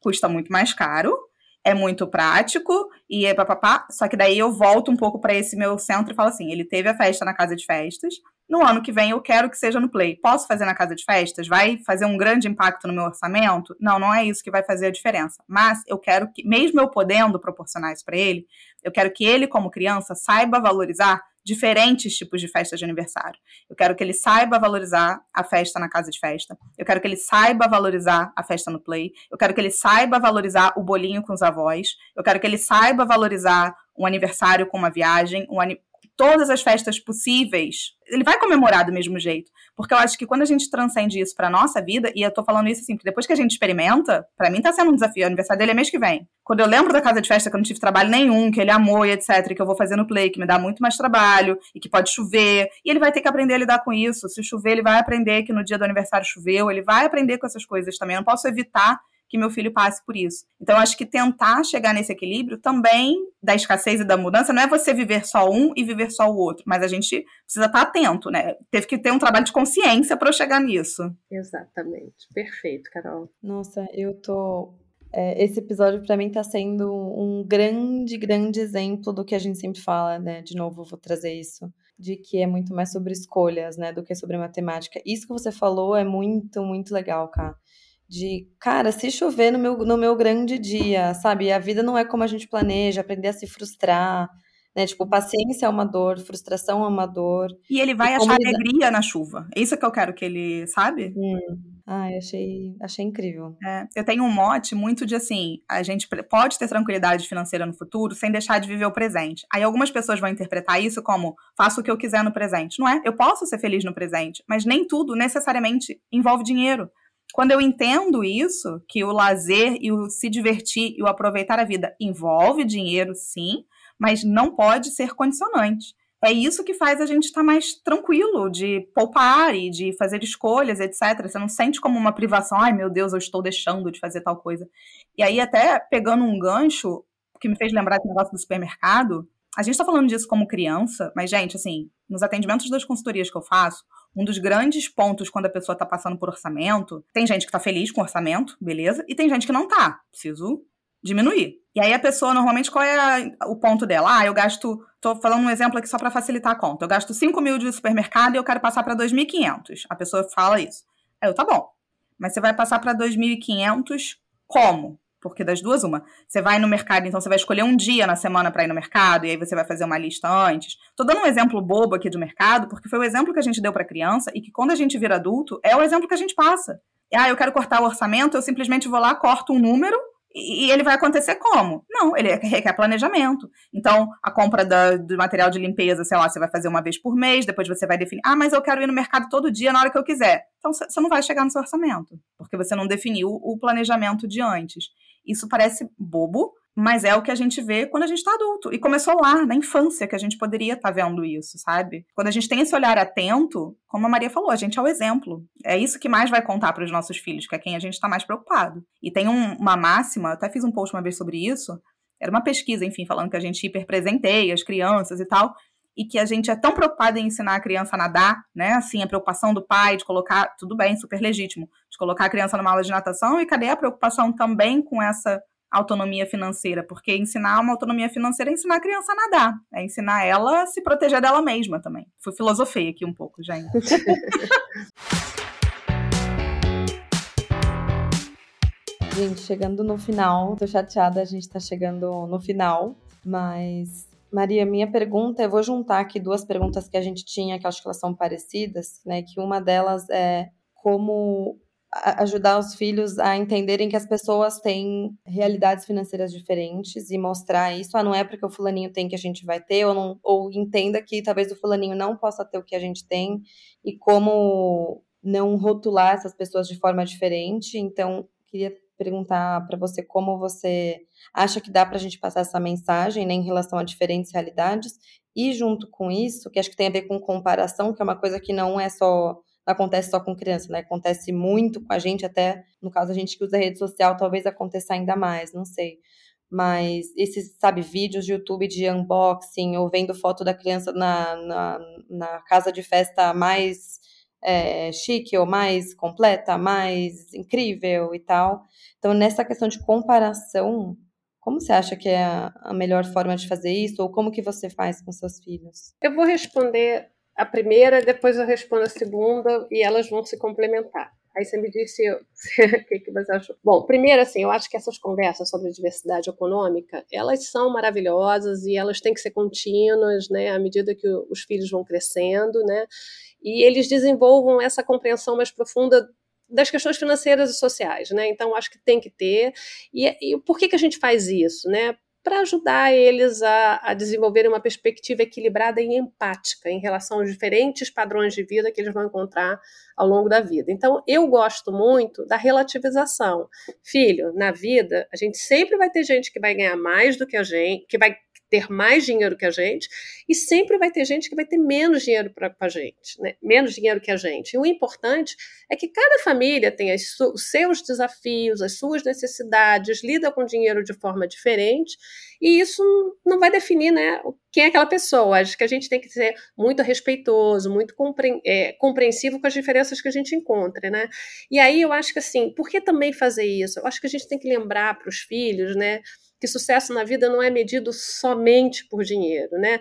custa muito mais caro, é muito prático e é papapá. Só que daí eu volto um pouco para esse meu centro e falo assim: ele teve a festa na casa de festas, no ano que vem eu quero que seja no Play. Posso fazer na casa de festas? Vai fazer um grande impacto no meu orçamento? Não, não é isso que vai fazer a diferença. Mas eu quero que, mesmo eu podendo proporcionar isso para ele, eu quero que ele, como criança, saiba valorizar diferentes tipos de festas de aniversário. Eu quero que ele saiba valorizar a festa na casa de festa. Eu quero que ele saiba valorizar a festa no play. Eu quero que ele saiba valorizar o bolinho com os avós. Eu quero que ele saiba valorizar um aniversário com uma viagem, um, todas as festas possíveis, ele vai comemorar do mesmo jeito. Porque eu acho que quando a gente transcende isso pra nossa vida, e eu tô falando isso assim, porque depois que a gente experimenta, para mim tá sendo um desafio. O aniversário dele é mês que vem. Quando eu lembro da casa de festa que eu não tive trabalho nenhum, que ele amou e etc, que eu vou fazer no play, que me dá muito mais trabalho, e que pode chover, e ele vai ter que aprender a lidar com isso. Se chover, ele vai aprender que no dia do aniversário choveu, ele vai aprender com essas coisas também. Eu não posso evitar que meu filho passe por isso. Então, acho que tentar chegar nesse equilíbrio também da escassez e da mudança não é você viver só um e viver só o outro, mas a gente precisa estar atento, né? Teve que ter um trabalho de consciência para eu chegar nisso. Exatamente. Perfeito, Carol. Nossa, eu tô é, esse episódio para mim está sendo um grande, grande exemplo do que a gente sempre fala, né? De novo, vou trazer isso, de que é muito mais sobre escolhas, né? Do que sobre matemática. Isso que você falou é muito, muito legal, cara de, cara, se chover no meu, no meu grande dia, sabe? A vida não é como a gente planeja, aprender a se frustrar, né? Tipo, paciência é uma dor, frustração é uma dor. E ele vai e achar alegria na chuva. É isso que eu quero que ele, sabe? Hum. Ai, achei, achei incrível. É, eu tenho um mote muito de assim, a gente pode ter tranquilidade financeira no futuro sem deixar de viver o presente. Aí algumas pessoas vão interpretar isso como faço o que eu quiser no presente. Não é? Eu posso ser feliz no presente, mas nem tudo necessariamente envolve dinheiro. Quando eu entendo isso, que o lazer e o se divertir e o aproveitar a vida envolve dinheiro, sim, mas não pode ser condicionante. É isso que faz a gente estar mais tranquilo de poupar e de fazer escolhas, etc. Você não sente como uma privação, ai meu Deus, eu estou deixando de fazer tal coisa. E aí, até pegando um gancho que me fez lembrar do negócio do supermercado, a gente está falando disso como criança, mas, gente, assim, nos atendimentos das consultorias que eu faço, um dos grandes pontos quando a pessoa está passando por orçamento, tem gente que está feliz com o orçamento, beleza, e tem gente que não tá. Preciso diminuir. E aí a pessoa, normalmente, qual é o ponto dela? Ah, eu gasto, tô falando um exemplo aqui só para facilitar a conta. Eu gasto 5 mil de supermercado e eu quero passar para 2.500. A pessoa fala isso. Aí eu, tá bom. Mas você vai passar para 2.500 como? Porque das duas, uma. Você vai no mercado, então você vai escolher um dia na semana para ir no mercado, e aí você vai fazer uma lista antes. Tô dando um exemplo bobo aqui do mercado, porque foi o exemplo que a gente deu para criança e que quando a gente vira adulto, é o exemplo que a gente passa. Ah, eu quero cortar o orçamento, eu simplesmente vou lá, corto um número e ele vai acontecer como? Não, ele requer planejamento. Então, a compra da, do material de limpeza, sei lá, você vai fazer uma vez por mês, depois você vai definir, ah, mas eu quero ir no mercado todo dia na hora que eu quiser. Então, você não vai chegar no seu orçamento, porque você não definiu o planejamento de antes. Isso parece bobo, mas é o que a gente vê quando a gente está adulto. E começou lá, na infância, que a gente poderia estar tá vendo isso, sabe? Quando a gente tem esse olhar atento, como a Maria falou, a gente é o exemplo. É isso que mais vai contar para os nossos filhos, que é quem a gente está mais preocupado. E tem um, uma máxima, eu até fiz um post uma vez sobre isso, era uma pesquisa, enfim, falando que a gente hiperpresenteia as crianças e tal. E que a gente é tão preocupado em ensinar a criança a nadar, né? Assim, a preocupação do pai de colocar, tudo bem, super legítimo, de colocar a criança numa aula de natação, e cadê a preocupação também com essa autonomia financeira? Porque ensinar uma autonomia financeira é ensinar a criança a nadar, é ensinar ela a se proteger dela mesma também. Fui filosofei aqui um pouco, gente. Gente, chegando no final, tô chateada, a gente tá chegando no final, mas Maria, minha pergunta, eu vou juntar aqui duas perguntas que a gente tinha, que acho que elas são parecidas, né? Que uma delas é como ajudar os filhos a entenderem que as pessoas têm realidades financeiras diferentes e mostrar isso. Ah, não é porque o fulaninho tem que a gente vai ter, ou, não, ou entenda que talvez o fulaninho não possa ter o que a gente tem, e como não rotular essas pessoas de forma diferente. Então, queria perguntar para você como você acha que dá para a gente passar essa mensagem né, em relação a diferentes realidades e junto com isso, que acho que tem a ver com comparação, que é uma coisa que não é só não acontece só com criança, né? Acontece muito com a gente, até no caso a gente que usa rede social, talvez aconteça ainda mais, não sei. Mas esses, sabe, vídeos de YouTube de unboxing ou vendo foto da criança na, na, na casa de festa mais é, chique ou mais completa, mais incrível e tal. Então, nessa questão de comparação, como você acha que é a melhor forma de fazer isso? Ou como que você faz com seus filhos? Eu vou responder a primeira, depois eu respondo a segunda e elas vão se complementar. Aí você me disse o que, que você achou. Bom, primeiro, assim, eu acho que essas conversas sobre diversidade econômica, elas são maravilhosas e elas têm que ser contínuas, né, à medida que os filhos vão crescendo, né, e eles desenvolvam essa compreensão mais profunda das questões financeiras e sociais, né? Então acho que tem que ter. E, e por que, que a gente faz isso, né? Para ajudar eles a, a desenvolverem uma perspectiva equilibrada e empática em relação aos diferentes padrões de vida que eles vão encontrar ao longo da vida. Então, eu gosto muito da relativização. Filho, na vida, a gente sempre vai ter gente que vai ganhar mais do que a gente, que vai ter mais dinheiro que a gente, e sempre vai ter gente que vai ter menos dinheiro para a gente, né? menos dinheiro que a gente. E o importante é que cada família tem os seus desafios, as suas necessidades, lida com dinheiro de forma diferente, e isso não vai definir né, quem é aquela pessoa. Acho que a gente tem que ser muito respeitoso, muito é, compreensivo com as diferenças que a gente encontra. Né? E aí eu acho que assim, por que também fazer isso? Eu acho que a gente tem que lembrar para os filhos, né? Que sucesso na vida não é medido somente por dinheiro, né?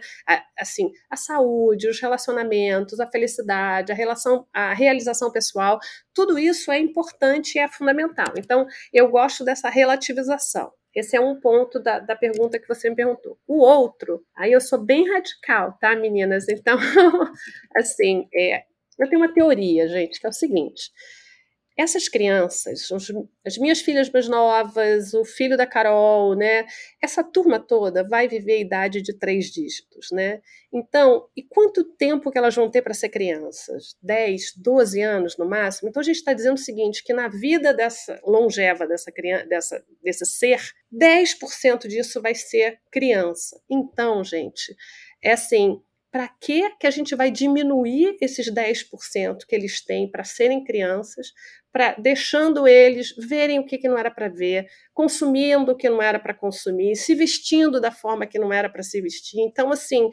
Assim, a saúde, os relacionamentos, a felicidade, a relação, a realização pessoal, tudo isso é importante e é fundamental. Então, eu gosto dessa relativização. Esse é um ponto da, da pergunta que você me perguntou. O outro, aí eu sou bem radical, tá, meninas? Então, assim, é, eu tenho uma teoria, gente, que é o seguinte: essas crianças, as minhas filhas mais novas, o filho da Carol, né? Essa turma toda vai viver a idade de três dígitos, né? Então, e quanto tempo que elas vão ter para ser crianças? 10, 12 anos no máximo? Então a gente está dizendo o seguinte, que na vida dessa longeva dessa criança, dessa, desse ser, 10% disso vai ser criança. Então, gente, é assim, para que que a gente vai diminuir esses 10% que eles têm para serem crianças, para deixando eles verem o que, que não era para ver, consumindo o que não era para consumir, se vestindo da forma que não era para se vestir. Então, assim,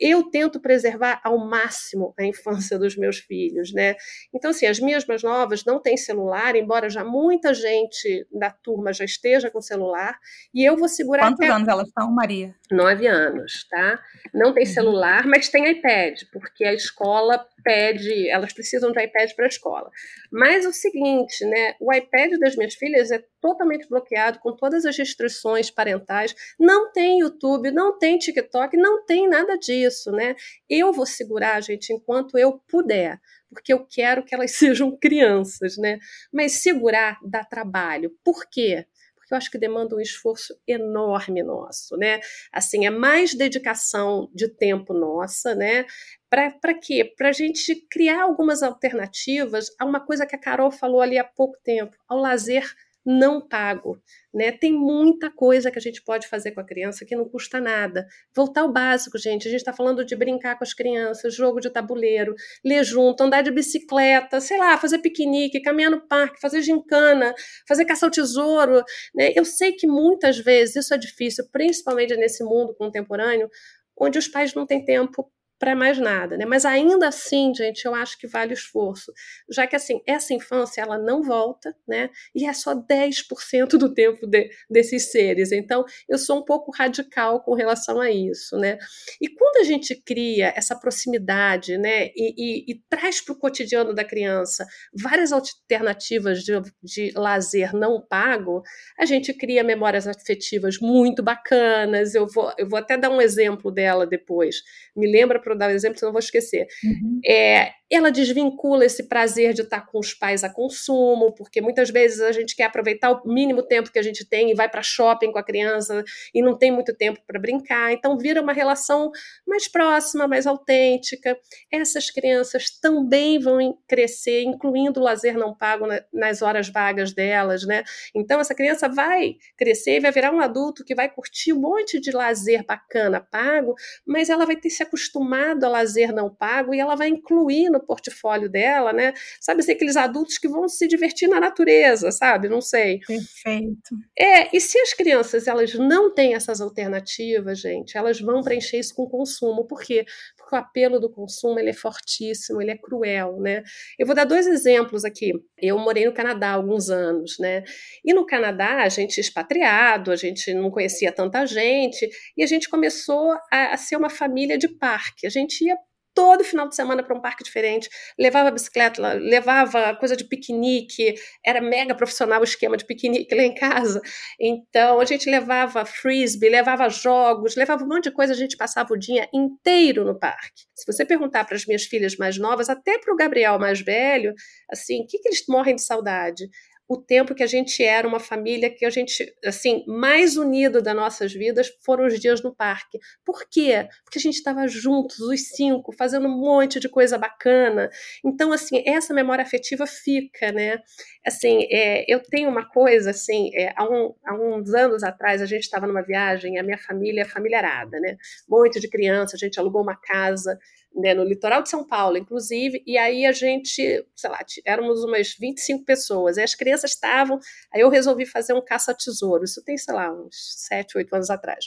eu tento preservar ao máximo a infância dos meus filhos, né? Então, assim, as minhas mais novas não têm celular, embora já muita gente da turma já esteja com celular, e eu vou segurar. Quantos até... anos elas estão, Maria? Nove anos, tá? Não tem uhum. celular, mas tem iPad, porque a escola pede, elas precisam de iPad para a escola. Mas o seguinte, né? O iPad das minhas filhas é totalmente bloqueado com todas as restrições parentais. Não tem YouTube, não tem TikTok, não tem nada disso, né? Eu vou segurar, gente, enquanto eu puder, porque eu quero que elas sejam crianças, né? Mas segurar dá trabalho. Por quê? eu acho que demanda um esforço enorme nosso, né? Assim, é mais dedicação de tempo nossa, né? Para quê? Para a gente criar algumas alternativas a uma coisa que a Carol falou ali há pouco tempo, ao lazer não pago. Né? Tem muita coisa que a gente pode fazer com a criança que não custa nada. Voltar ao básico, gente. A gente está falando de brincar com as crianças, jogo de tabuleiro, ler junto, andar de bicicleta, sei lá, fazer piquenique, caminhar no parque, fazer gincana, fazer caçar o tesouro. Né? Eu sei que muitas vezes isso é difícil, principalmente nesse mundo contemporâneo, onde os pais não têm tempo para mais nada, né? Mas ainda assim, gente, eu acho que vale o esforço, já que assim, essa infância ela não volta, né? E é só 10% do tempo de, desses seres. Então, eu sou um pouco radical com relação a isso, né? E quando a gente cria essa proximidade, né, e, e, e traz para o cotidiano da criança várias alternativas de, de lazer não pago, a gente cria memórias afetivas muito bacanas. Eu vou, eu vou até dar um exemplo dela depois. Me lembra para dar um exemplo, senão eu vou esquecer. Uhum. É, ela desvincula esse prazer de estar com os pais a consumo, porque muitas vezes a gente quer aproveitar o mínimo tempo que a gente tem e vai para shopping com a criança e não tem muito tempo para brincar. Então vira uma relação mais próxima, mais autêntica. Essas crianças também vão crescer, incluindo o lazer não pago nas horas vagas delas, né? Então essa criança vai crescer e vai virar um adulto que vai curtir um monte de lazer bacana pago, mas ela vai ter se acostumado a lazer não pago e ela vai incluir no portfólio dela, né? Sabe assim, aqueles adultos que vão se divertir na natureza, sabe? Não sei. Perfeito. É, e se as crianças elas não têm essas alternativas, gente, elas vão preencher isso com consumo. Por quê? O apelo do consumo ele é fortíssimo, ele é cruel, né? Eu vou dar dois exemplos aqui. Eu morei no Canadá há alguns anos, né? E no Canadá, a gente expatriado, a gente não conhecia tanta gente, e a gente começou a, a ser uma família de parque. A gente ia todo final de semana para um parque diferente, levava bicicleta, levava coisa de piquenique, era mega profissional o esquema de piquenique lá em casa. Então a gente levava frisbee, levava jogos, levava um monte de coisa, a gente passava o dia inteiro no parque. Se você perguntar para as minhas filhas mais novas, até para o Gabriel mais velho, assim, o que, que eles morrem de saudade? O tempo que a gente era uma família que a gente, assim, mais unido das nossas vidas foram os dias no parque. Por quê? Porque a gente estava juntos, os cinco, fazendo um monte de coisa bacana. Então, assim, essa memória afetiva fica, né? Assim, é, eu tenho uma coisa, assim, é, há, um, há, uns anos atrás a gente estava numa viagem, a minha família é familiarada, né? Um monte de criança, a gente alugou uma casa né, no litoral de São Paulo, inclusive, e aí a gente, sei lá, éramos umas 25 pessoas, e as crianças estavam, aí eu resolvi fazer um caça-tesouro, isso tem, sei lá, uns 7, 8 anos atrás.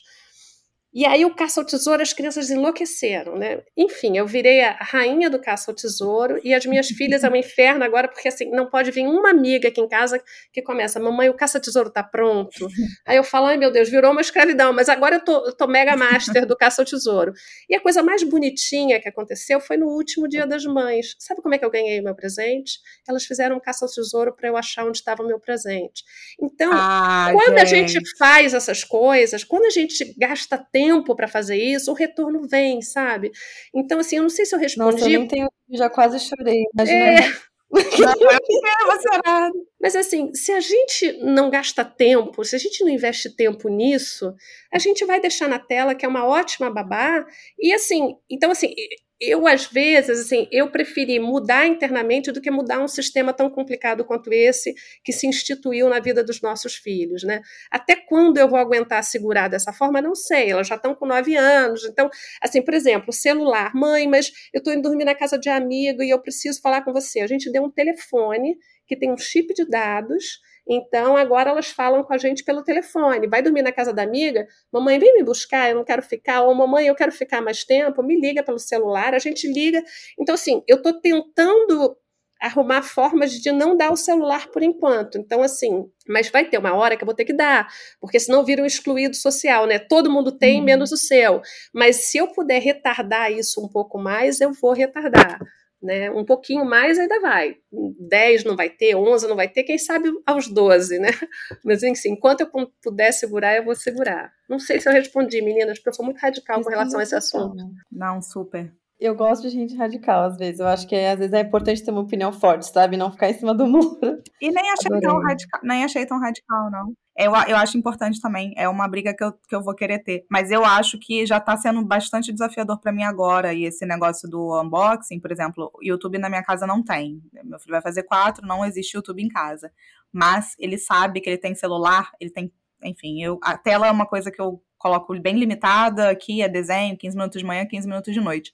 E aí o caça ao tesouro, as crianças enlouqueceram, né? Enfim, eu virei a rainha do caça ao tesouro e as minhas filhas é um inferno agora, porque assim, não pode vir uma amiga aqui em casa que começa, mamãe, o caça ao tesouro tá pronto. Aí eu falo, ai meu Deus, virou uma escravidão, mas agora eu tô, eu tô mega master do caça ao tesouro. E a coisa mais bonitinha que aconteceu foi no último dia das mães. Sabe como é que eu ganhei o meu presente? Elas fizeram um caça ao tesouro para eu achar onde estava o meu presente. Então, ah, quando gente. a gente faz essas coisas, quando a gente gasta tempo tempo para fazer isso, o retorno vem, sabe? Então, assim, eu não sei se eu respondi. Nossa, eu tenho, já quase chorei. É... Mas assim, se a gente não gasta tempo, se a gente não investe tempo nisso, a gente vai deixar na tela que é uma ótima babá. E assim, então assim, eu às vezes assim eu preferi mudar internamente do que mudar um sistema tão complicado quanto esse que se instituiu na vida dos nossos filhos né? Até quando eu vou aguentar segurar dessa forma? Não sei elas já estão com nove anos então assim por exemplo celular mãe mas eu estou indo dormir na casa de amigo e eu preciso falar com você. A gente deu um telefone que tem um chip de dados então, agora elas falam com a gente pelo telefone. Vai dormir na casa da amiga? Mamãe, vem me buscar, eu não quero ficar. Ou mamãe, eu quero ficar mais tempo. Me liga pelo celular, a gente liga. Então, assim, eu estou tentando arrumar formas de não dar o celular por enquanto. Então, assim, mas vai ter uma hora que eu vou ter que dar, porque senão vira um excluído social, né? Todo mundo tem, uhum. menos o seu. Mas se eu puder retardar isso um pouco mais, eu vou retardar né? Um pouquinho mais ainda vai. 10 não vai ter, 11 não vai ter, quem sabe aos 12, né? Mas assim, enquanto eu puder segurar, eu vou segurar. Não sei se eu respondi, meninas, porque eu sou muito radical com relação a esse assunto. Não, super. Eu gosto de gente radical, às vezes. Eu acho que às vezes é importante ter uma opinião forte, sabe? Não ficar em cima do muro. E nem achei tão radical, nem achei tão radical, não. Eu, eu acho importante também, é uma briga que eu, que eu vou querer ter. Mas eu acho que já tá sendo bastante desafiador para mim agora. E esse negócio do unboxing, por exemplo, YouTube na minha casa não tem. Meu filho vai fazer quatro, não existe YouTube em casa. Mas ele sabe que ele tem celular, ele tem. Enfim, eu, a tela é uma coisa que eu coloco bem limitada. Aqui é desenho, 15 minutos de manhã, 15 minutos de noite.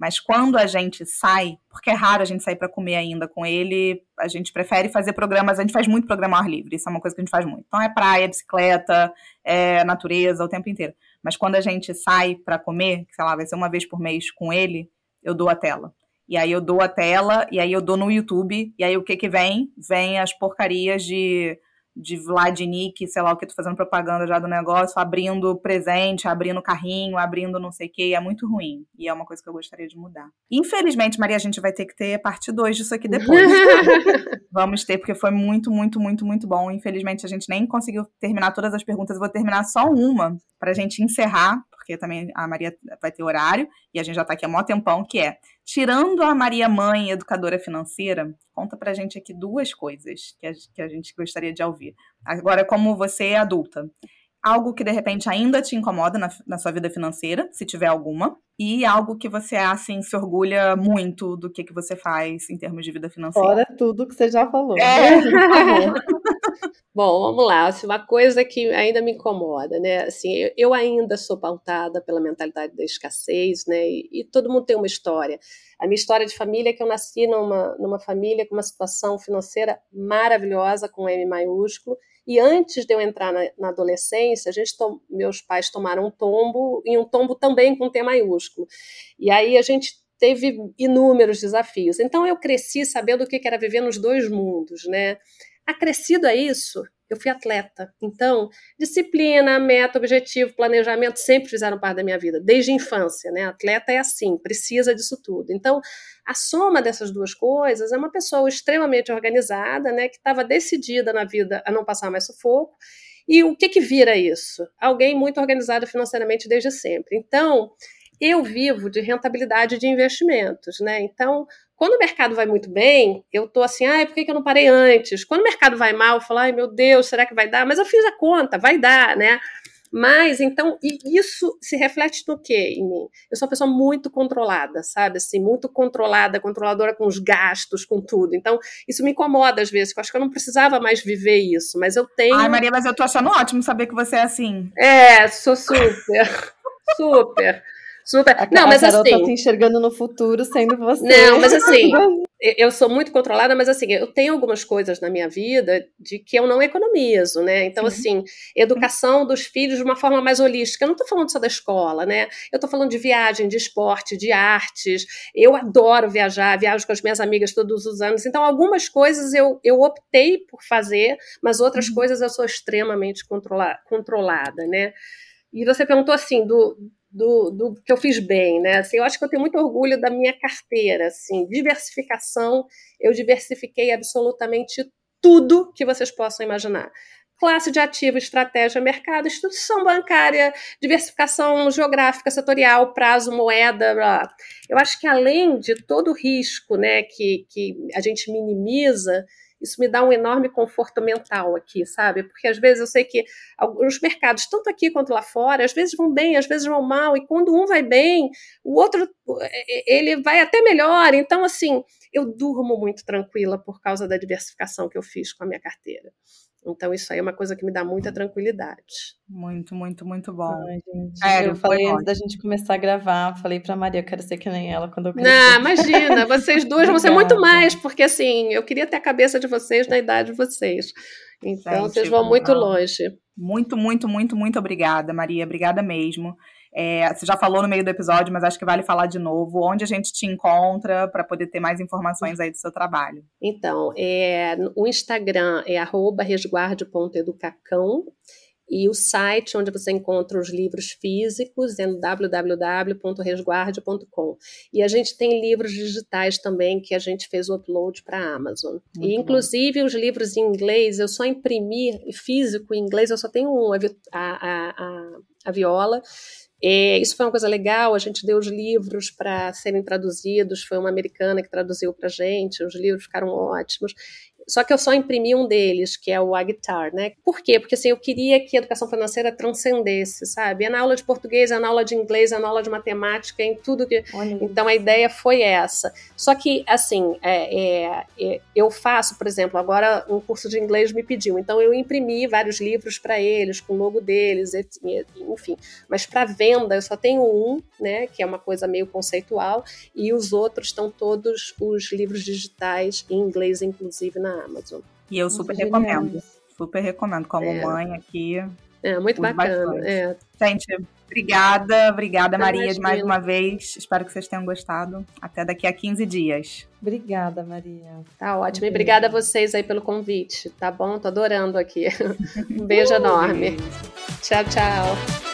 Mas quando a gente sai, porque é raro a gente sair para comer ainda com ele, a gente prefere fazer programas, a gente faz muito programa ao ar livre, isso é uma coisa que a gente faz muito. Então é praia, bicicleta, é natureza o tempo inteiro. Mas quando a gente sai para comer, sei lá, vai ser uma vez por mês com ele, eu dou a tela. E aí eu dou a tela, e aí eu dou no YouTube, e aí o que que vem? Vem as porcarias de de Vladnik, sei lá o que, tô fazendo propaganda já do negócio, abrindo presente, abrindo carrinho, abrindo não sei o que, é muito ruim. E é uma coisa que eu gostaria de mudar. Infelizmente, Maria, a gente vai ter que ter parte 2 disso aqui depois. Vamos ter, porque foi muito, muito, muito, muito bom. Infelizmente, a gente nem conseguiu terminar todas as perguntas. Eu vou terminar só uma, pra gente encerrar, porque também a Maria vai ter horário, e a gente já tá aqui há mó tempão, que é Tirando a Maria Mãe, educadora financeira, conta pra gente aqui duas coisas que a, que a gente gostaria de ouvir. Agora, como você é adulta, algo que de repente ainda te incomoda na, na, sua vida financeira, se tiver alguma, e algo que você assim se orgulha muito do que, que você faz em termos de vida financeira. Fora tudo que você já falou. É, por favor. Bom, vamos lá. Assim, uma coisa que ainda me incomoda, né? Assim, eu, eu ainda sou pautada pela mentalidade da escassez, né? E, e, todo mundo tem uma história. A minha história de família é que eu nasci numa, numa família com uma situação financeira maravilhosa, com M maiúsculo, e antes de eu entrar na, na adolescência, a gente meus pais tomaram um tombo, e um tombo também com T maiúsculo. E aí a gente teve inúmeros desafios. Então eu cresci sabendo o que era viver nos dois mundos, né? Acrescido a isso, eu fui atleta. Então, disciplina, meta, objetivo, planejamento sempre fizeram parte da minha vida, desde a infância, né? Atleta é assim, precisa disso tudo. Então, a soma dessas duas coisas é uma pessoa extremamente organizada, né, que estava decidida na vida a não passar mais sufoco. E o que que vira isso? Alguém muito organizado financeiramente desde sempre. Então, eu vivo de rentabilidade de investimentos, né? Então, quando o mercado vai muito bem, eu tô assim, ai, por que, que eu não parei antes? Quando o mercado vai mal, eu falo, ai, meu Deus, será que vai dar? Mas eu fiz a conta, vai dar, né? Mas, então, isso se reflete no quê em mim? Eu sou uma pessoa muito controlada, sabe? Assim, muito controlada, controladora com os gastos, com tudo. Então, isso me incomoda às vezes, eu acho que eu não precisava mais viver isso, mas eu tenho... Ai, Maria, mas eu tô achando ótimo saber que você é assim. É, sou super, super. Super. A, não, mas a Carol assim. tá te enxergando no futuro sendo você. Não, mas assim, eu sou muito controlada, mas assim, eu tenho algumas coisas na minha vida de que eu não economizo, né? Então, Sim. assim, educação dos filhos de uma forma mais holística. Eu não tô falando só da escola, né? Eu tô falando de viagem, de esporte, de artes. Eu adoro viajar, viajo com as minhas amigas todos os anos. Então, algumas coisas eu, eu optei por fazer, mas outras uhum. coisas eu sou extremamente controla controlada, né? E você perguntou assim, do, do, do que eu fiz bem, né? Assim, eu acho que eu tenho muito orgulho da minha carteira, assim, diversificação, eu diversifiquei absolutamente tudo que vocês possam imaginar. Classe de ativo, estratégia, mercado, instituição bancária, diversificação geográfica, setorial, prazo, moeda. Blá. Eu acho que além de todo o risco né, que, que a gente minimiza, isso me dá um enorme conforto mental aqui, sabe? Porque às vezes eu sei que os mercados, tanto aqui quanto lá fora, às vezes vão bem, às vezes vão mal, e quando um vai bem, o outro ele vai até melhor. Então, assim, eu durmo muito tranquila por causa da diversificação que eu fiz com a minha carteira. Então, isso aí é uma coisa que me dá muita tranquilidade. Muito, muito, muito bom. Ai, gente, Sério, eu falei antes da gente começar a gravar, falei pra Maria, eu quero ser que nem ela quando eu crescer. Não, imagina, vocês duas vão ser muito mais, porque assim, eu queria ter a cabeça de vocês na idade de vocês. Então, gente, vocês vão muito longe. Muito, muito, muito, muito obrigada, Maria. Obrigada mesmo. É, você já falou no meio do episódio, mas acho que vale falar de novo. Onde a gente te encontra para poder ter mais informações aí do seu trabalho? Então, é, o Instagram é resguarde.educacão e o site onde você encontra os livros físicos é www.resguarde.com. E a gente tem livros digitais também que a gente fez o upload para a Amazon. Muito e inclusive bom. os livros em inglês, eu só imprimi físico em inglês, eu só tenho um, a, a, a, a viola é, isso foi uma coisa legal, a gente deu os livros para serem traduzidos, foi uma americana que traduziu para gente, os livros ficaram ótimos. Só que eu só imprimi um deles, que é o A Guitar, né? Por quê? Porque assim, eu queria que a educação financeira transcendesse, sabe? É na aula de português, é na aula de inglês, é na aula de matemática, em tudo que. Olha então a ideia foi essa. Só que, assim, é, é, é, eu faço, por exemplo, agora um curso de inglês me pediu, então eu imprimi vários livros para eles, com o logo deles, enfim. Mas para venda eu só tenho um, né? Que é uma coisa meio conceitual, e os outros estão todos os livros digitais em inglês, inclusive na Amazon. E eu super recomendo. Super recomendo. Como é. mãe aqui, É, muito bacana. É. Gente, obrigada, obrigada, Maria, Imagina. mais uma vez. Espero que vocês tenham gostado. Até daqui a 15 dias. Obrigada, Maria. Tá ótimo. E obrigada a vocês aí pelo convite, tá bom? Tô adorando aqui. Um beijo enorme. Tchau, tchau.